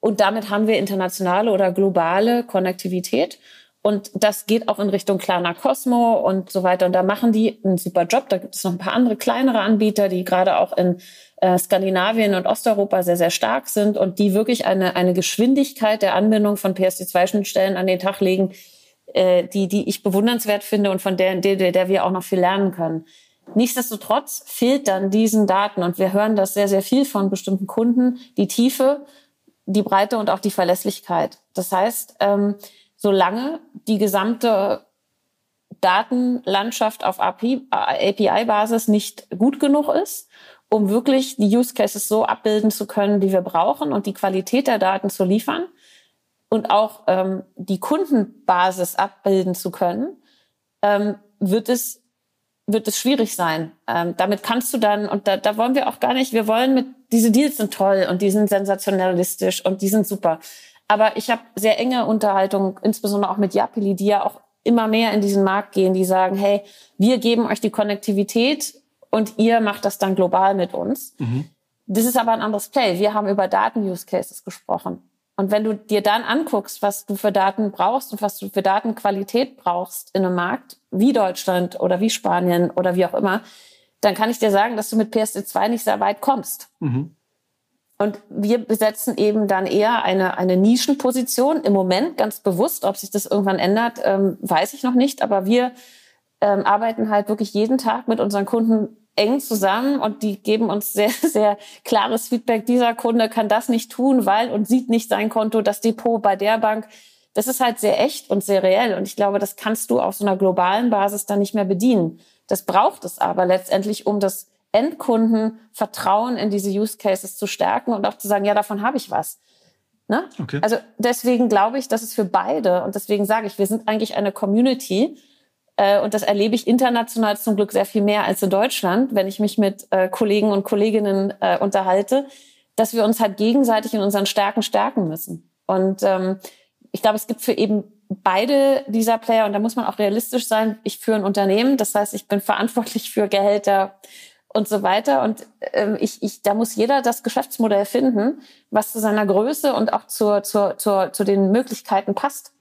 und damit haben wir internationale oder globale Konnektivität. Und das geht auch in Richtung Klarna Cosmo und so weiter. Und da machen die einen super Job. Da gibt es noch ein paar andere kleinere Anbieter, die gerade auch in äh, Skandinavien und Osteuropa sehr, sehr stark sind und die wirklich eine, eine Geschwindigkeit der Anbindung von PSD2-Schnittstellen an den Tag legen, äh, die, die ich bewundernswert finde und von der, der, der wir auch noch viel lernen können. Nichtsdestotrotz fehlt dann diesen Daten und wir hören das sehr, sehr viel von bestimmten Kunden, die Tiefe, die Breite und auch die Verlässlichkeit. Das heißt, ähm, solange die gesamte Datenlandschaft auf API-Basis nicht gut genug ist, um wirklich die Use Cases so abbilden zu können, die wir brauchen und die Qualität der Daten zu liefern und auch ähm, die Kundenbasis abbilden zu können, ähm, wird es wird es schwierig sein. Ähm, damit kannst du dann, und da, da wollen wir auch gar nicht, wir wollen mit, diese Deals sind toll und die sind sensationalistisch und die sind super. Aber ich habe sehr enge Unterhaltung, insbesondere auch mit Japili, die ja auch immer mehr in diesen Markt gehen, die sagen, hey, wir geben euch die Konnektivität und ihr macht das dann global mit uns. Mhm. Das ist aber ein anderes Play. Wir haben über Daten-Use-Cases gesprochen. Und wenn du dir dann anguckst, was du für Daten brauchst und was du für Datenqualität brauchst in einem Markt wie Deutschland oder wie Spanien oder wie auch immer, dann kann ich dir sagen, dass du mit PSD2 nicht sehr weit kommst. Mhm. Und wir besetzen eben dann eher eine, eine Nischenposition im Moment ganz bewusst. Ob sich das irgendwann ändert, ähm, weiß ich noch nicht. Aber wir ähm, arbeiten halt wirklich jeden Tag mit unseren Kunden eng zusammen und die geben uns sehr, sehr klares Feedback. Dieser Kunde kann das nicht tun, weil und sieht nicht sein Konto, das Depot bei der Bank. Das ist halt sehr echt und sehr reell. Und ich glaube, das kannst du auf so einer globalen Basis dann nicht mehr bedienen. Das braucht es aber letztendlich, um das Endkunden Vertrauen in diese Use Cases zu stärken und auch zu sagen, ja, davon habe ich was. Ne? Okay. Also deswegen glaube ich, dass es für beide und deswegen sage ich, wir sind eigentlich eine Community, äh, und das erlebe ich international zum Glück sehr viel mehr als in Deutschland, wenn ich mich mit äh, Kollegen und Kolleginnen äh, unterhalte, dass wir uns halt gegenseitig in unseren Stärken stärken müssen. Und ähm, ich glaube, es gibt für eben beide dieser Player, und da muss man auch realistisch sein, ich führe ein Unternehmen, das heißt, ich bin verantwortlich für Gehälter und so weiter. Und ähm, ich, ich, da muss jeder das Geschäftsmodell finden, was zu seiner Größe und auch zur, zur, zur, zu den Möglichkeiten passt.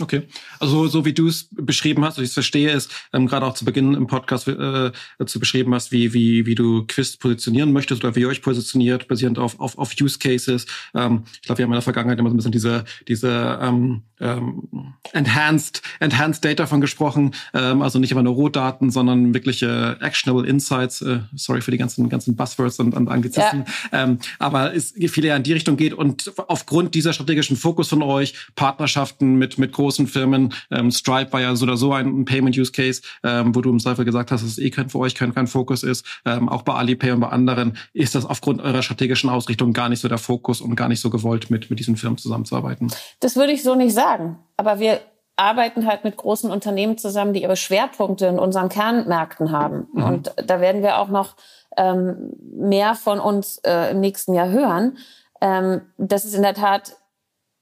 Okay, also so wie du es beschrieben hast, ich es verstehe, ist ähm, gerade auch zu Beginn im Podcast äh, dazu beschrieben hast, wie wie wie du Quiz positionieren möchtest oder wie ihr euch positioniert, basierend auf auf, auf Use Cases. Ähm, ich glaube, wir haben in der Vergangenheit immer so ein bisschen diese diese ähm, ähm, enhanced enhanced Data von gesprochen, ähm, also nicht immer nur Rohdaten, sondern wirkliche actionable Insights. Äh, sorry für die ganzen ganzen Buzzwords und, und Anglizismen, ja. ähm, aber es viel eher in die Richtung geht und aufgrund dieser strategischen Fokus von euch Partnerschaften mit mit großen großen Firmen. Ähm, Stripe war ja so oder so ein Payment-Use-Case, ähm, wo du im Zweifel gesagt hast, dass es eh kein für euch kein, kein Fokus ist. Ähm, auch bei Alipay und bei anderen ist das aufgrund eurer strategischen Ausrichtung gar nicht so der Fokus und gar nicht so gewollt, mit, mit diesen Firmen zusammenzuarbeiten. Das würde ich so nicht sagen. Aber wir arbeiten halt mit großen Unternehmen zusammen, die ihre Schwerpunkte in unseren Kernmärkten haben. Mhm. Und da werden wir auch noch ähm, mehr von uns äh, im nächsten Jahr hören. Ähm, das ist in der Tat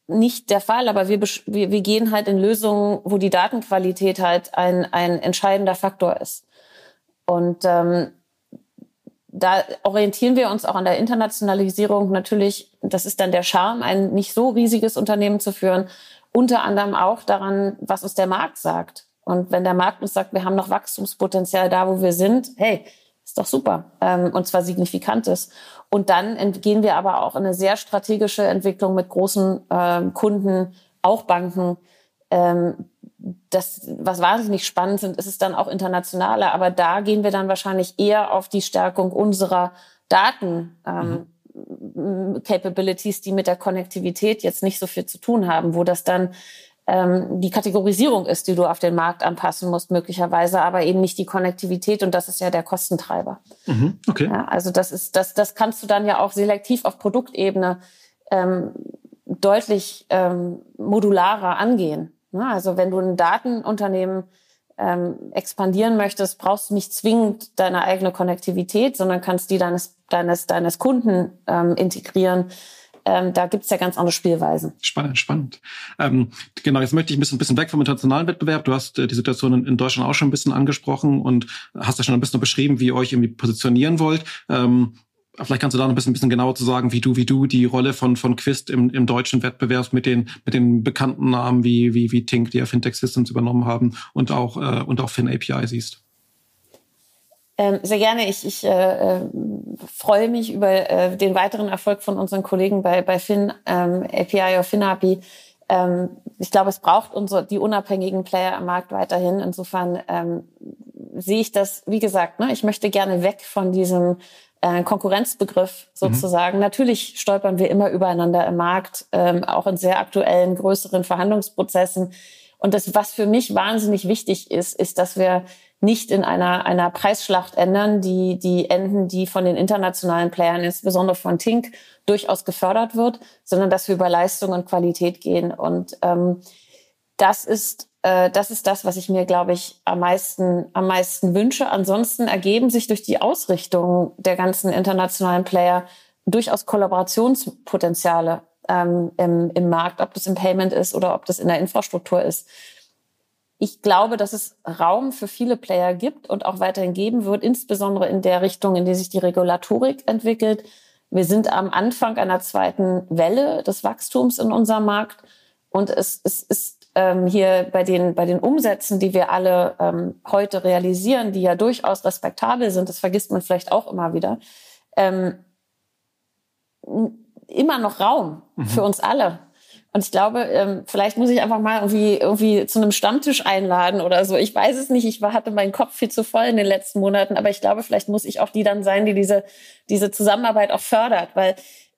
nicht der Fall, aber wir, wir, wir gehen halt in Lösungen, wo die Datenqualität halt ein, ein entscheidender Faktor ist. Und ähm, da orientieren wir uns auch an der Internationalisierung natürlich. Das ist dann der Charme, ein nicht so riesiges Unternehmen zu führen. Unter anderem auch daran, was uns der Markt sagt. Und wenn der Markt uns sagt, wir haben noch Wachstumspotenzial da, wo wir sind, hey, ist doch super. Ähm, und zwar signifikantes. Und dann gehen wir aber auch in eine sehr strategische Entwicklung mit großen ähm, Kunden, auch Banken. Ähm, das, was wahnsinnig spannend sind, ist es dann auch internationaler. Aber da gehen wir dann wahrscheinlich eher auf die Stärkung unserer Daten. Ähm, mhm. Capabilities, die mit der Konnektivität jetzt nicht so viel zu tun haben, wo das dann ähm, die Kategorisierung ist, die du auf den Markt anpassen musst, möglicherweise, aber eben nicht die Konnektivität und das ist ja der Kostentreiber. Mhm, okay. Ja, also das ist, das, das kannst du dann ja auch selektiv auf Produktebene ähm, deutlich ähm, modularer angehen. Ja, also wenn du ein Datenunternehmen ähm, expandieren möchtest, brauchst du nicht zwingend deine eigene Konnektivität, sondern kannst die deines, deines, deines Kunden ähm, integrieren ähm, da gibt es ja ganz andere Spielweisen. Spannend, spannend. Ähm, genau, jetzt möchte ich ein bisschen, weg vom internationalen Wettbewerb. Du hast äh, die Situation in, Deutschland auch schon ein bisschen angesprochen und hast ja schon ein bisschen beschrieben, wie ihr euch irgendwie positionieren wollt. Ähm, Vielleicht kannst du da noch ein bisschen, bisschen genauer zu sagen, wie du, wie du die Rolle von, von Quist im, im deutschen Wettbewerb mit den, mit den bekannten Namen wie, wie, wie Tink, die ja Fintech Systems übernommen haben und auch, äh, und auch FinAPI siehst. Ähm, sehr gerne. Ich, ich äh, äh, freue mich über äh, den weiteren Erfolg von unseren Kollegen bei, bei Fin ähm, API oder FinAPI. Ähm, ich glaube, es braucht unsere, die unabhängigen Player am Markt weiterhin. Insofern ähm, sehe ich das, wie gesagt, ne, ich möchte gerne weg von diesem äh, Konkurrenzbegriff sozusagen. Mhm. Natürlich stolpern wir immer übereinander im Markt, ähm, auch in sehr aktuellen, größeren Verhandlungsprozessen. Und das, was für mich wahnsinnig wichtig ist, ist, dass wir nicht in einer, einer Preisschlacht ändern, die, die Enden, die von den internationalen Playern, insbesondere von Tink, durchaus gefördert wird, sondern dass wir über Leistung und Qualität gehen. Und ähm, das ist äh, das ist das, was ich mir, glaube ich, am meisten, am meisten wünsche. Ansonsten ergeben sich durch die Ausrichtung der ganzen internationalen Player durchaus Kollaborationspotenziale, ähm, im, im, Markt, ob das im Payment ist oder ob das in der Infrastruktur ist. Ich glaube, dass es Raum für viele Player gibt und auch weiterhin geben wird, insbesondere in der Richtung, in die sich die Regulatorik entwickelt. Wir sind am Anfang einer zweiten Welle des Wachstums in unserem Markt. Und es, es ist ähm, hier bei den, bei den Umsätzen, die wir alle ähm, heute realisieren, die ja durchaus respektabel sind, das vergisst man vielleicht auch immer wieder, ähm, immer noch Raum mhm. für uns alle. Und ich glaube, ähm, vielleicht muss ich einfach mal irgendwie, irgendwie zu einem Stammtisch einladen oder so. Ich weiß es nicht. Ich war, hatte meinen Kopf viel zu voll in den letzten Monaten. Aber ich glaube, vielleicht muss ich auch die dann sein, die diese, diese Zusammenarbeit auch fördert. Weil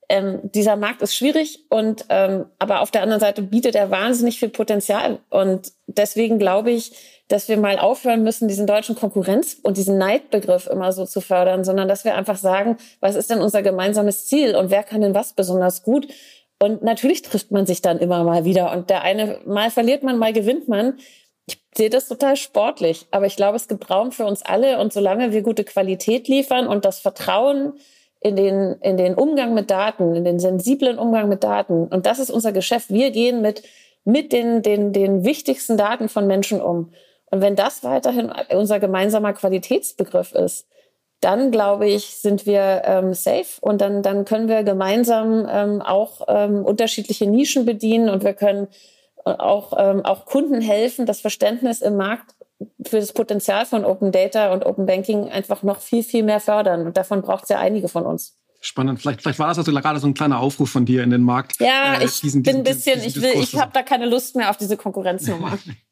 ähm, dieser Markt ist schwierig und ähm, aber auf der anderen Seite bietet er wahnsinnig viel Potenzial. Und deswegen glaube ich, dass wir mal aufhören müssen, diesen deutschen Konkurrenz- und diesen Neidbegriff immer so zu fördern, sondern dass wir einfach sagen, was ist denn unser gemeinsames Ziel und wer kann denn was besonders gut? Und natürlich trifft man sich dann immer mal wieder. Und der eine, mal verliert man, mal gewinnt man. Ich sehe das total sportlich. Aber ich glaube, es gibt Raum für uns alle. Und solange wir gute Qualität liefern und das Vertrauen in den, in den Umgang mit Daten, in den sensiblen Umgang mit Daten, und das ist unser Geschäft. Wir gehen mit, mit den, den, den wichtigsten Daten von Menschen um. Und wenn das weiterhin unser gemeinsamer Qualitätsbegriff ist, dann glaube ich, sind wir ähm, safe und dann, dann können wir gemeinsam ähm, auch ähm, unterschiedliche Nischen bedienen und wir können äh, auch, ähm, auch Kunden helfen, das Verständnis im Markt für das Potenzial von Open Data und Open Banking einfach noch viel, viel mehr fördern. Und davon braucht es ja einige von uns. Spannend. Vielleicht, vielleicht war das also gerade so ein kleiner Aufruf von dir in den Markt. Ja, äh, ich diesen, bin ein bisschen, diesen, diesen ich will, ich habe da keine Lust mehr auf diese Konkurrenznummer.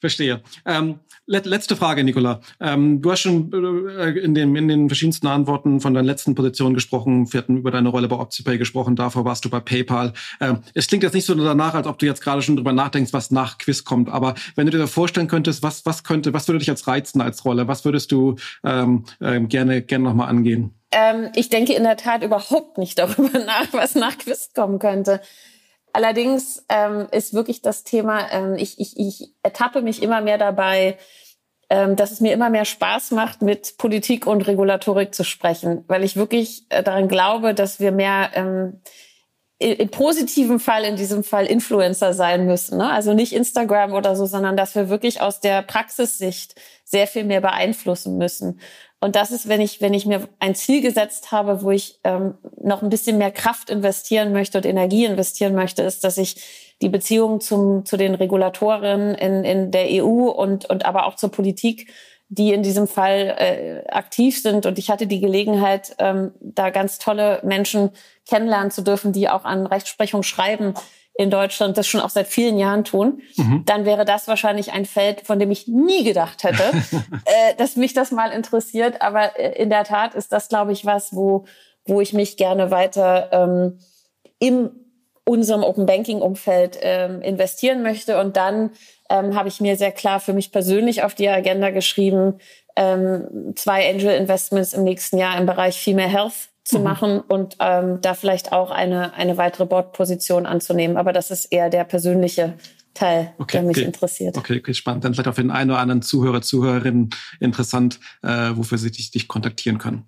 Verstehe. Ähm, letzte Frage, Nicola. Ähm, du hast schon äh, in, den, in den verschiedensten Antworten von deiner letzten Position gesprochen. Wir hatten über deine Rolle bei OptiPay gesprochen. Davor warst du bei PayPal. Ähm, es klingt jetzt nicht so danach, als ob du jetzt gerade schon drüber nachdenkst, was nach Quiz kommt. Aber wenn du dir vorstellen könntest, was, was könnte, was würde dich jetzt reizen als Rolle? Was würdest du ähm, ähm, gerne, gerne nochmal angehen? Ähm, ich denke in der Tat überhaupt nicht darüber nach, was nach Quiz kommen könnte. Allerdings ähm, ist wirklich das Thema, ähm, ich, ich, ich ertappe mich immer mehr dabei, ähm, dass es mir immer mehr Spaß macht, mit Politik und Regulatorik zu sprechen, weil ich wirklich äh, daran glaube, dass wir mehr ähm, im positiven Fall, in diesem Fall Influencer sein müssen. Ne? Also nicht Instagram oder so, sondern dass wir wirklich aus der Praxissicht sehr viel mehr beeinflussen müssen. Und das ist, wenn ich, wenn ich mir ein Ziel gesetzt habe, wo ich ähm, noch ein bisschen mehr Kraft investieren möchte und Energie investieren möchte, ist, dass ich die Beziehung zum, zu den Regulatoren in, in der EU und, und aber auch zur Politik, die in diesem Fall äh, aktiv sind. Und ich hatte die Gelegenheit, ähm, da ganz tolle Menschen kennenlernen zu dürfen, die auch an Rechtsprechung schreiben in Deutschland das schon auch seit vielen Jahren tun, mhm. dann wäre das wahrscheinlich ein Feld, von dem ich nie gedacht hätte, äh, dass mich das mal interessiert. Aber äh, in der Tat ist das, glaube ich, was, wo, wo ich mich gerne weiter ähm, im unserem Open Banking Umfeld ähm, investieren möchte. Und dann ähm, habe ich mir sehr klar für mich persönlich auf die Agenda geschrieben, ähm, zwei Angel Investments im nächsten Jahr im Bereich Female Health zu mhm. machen und ähm, da vielleicht auch eine, eine weitere Bordposition anzunehmen. Aber das ist eher der persönliche Teil, okay, der mich okay. interessiert. Okay, okay, spannend. Dann vielleicht auch für den einen oder anderen Zuhörer, Zuhörerin interessant, äh, wofür sie dich, dich kontaktieren können.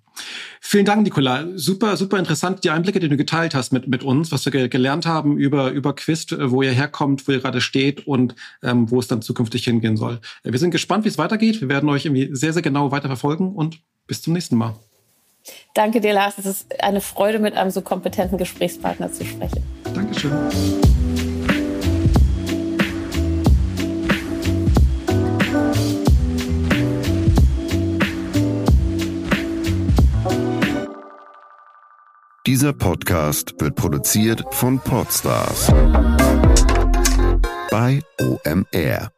Vielen Dank, Nicola. Super, super interessant, die Einblicke, die du geteilt hast mit, mit uns, was wir gelernt haben über, über Quist, äh, wo ihr herkommt, wo ihr gerade steht und ähm, wo es dann zukünftig hingehen soll. Wir sind gespannt, wie es weitergeht. Wir werden euch irgendwie sehr, sehr genau weiter verfolgen und bis zum nächsten Mal. Danke dir, Lars. Es ist eine Freude, mit einem so kompetenten Gesprächspartner zu sprechen. Dankeschön. Dieser Podcast wird produziert von Podstars bei OMR.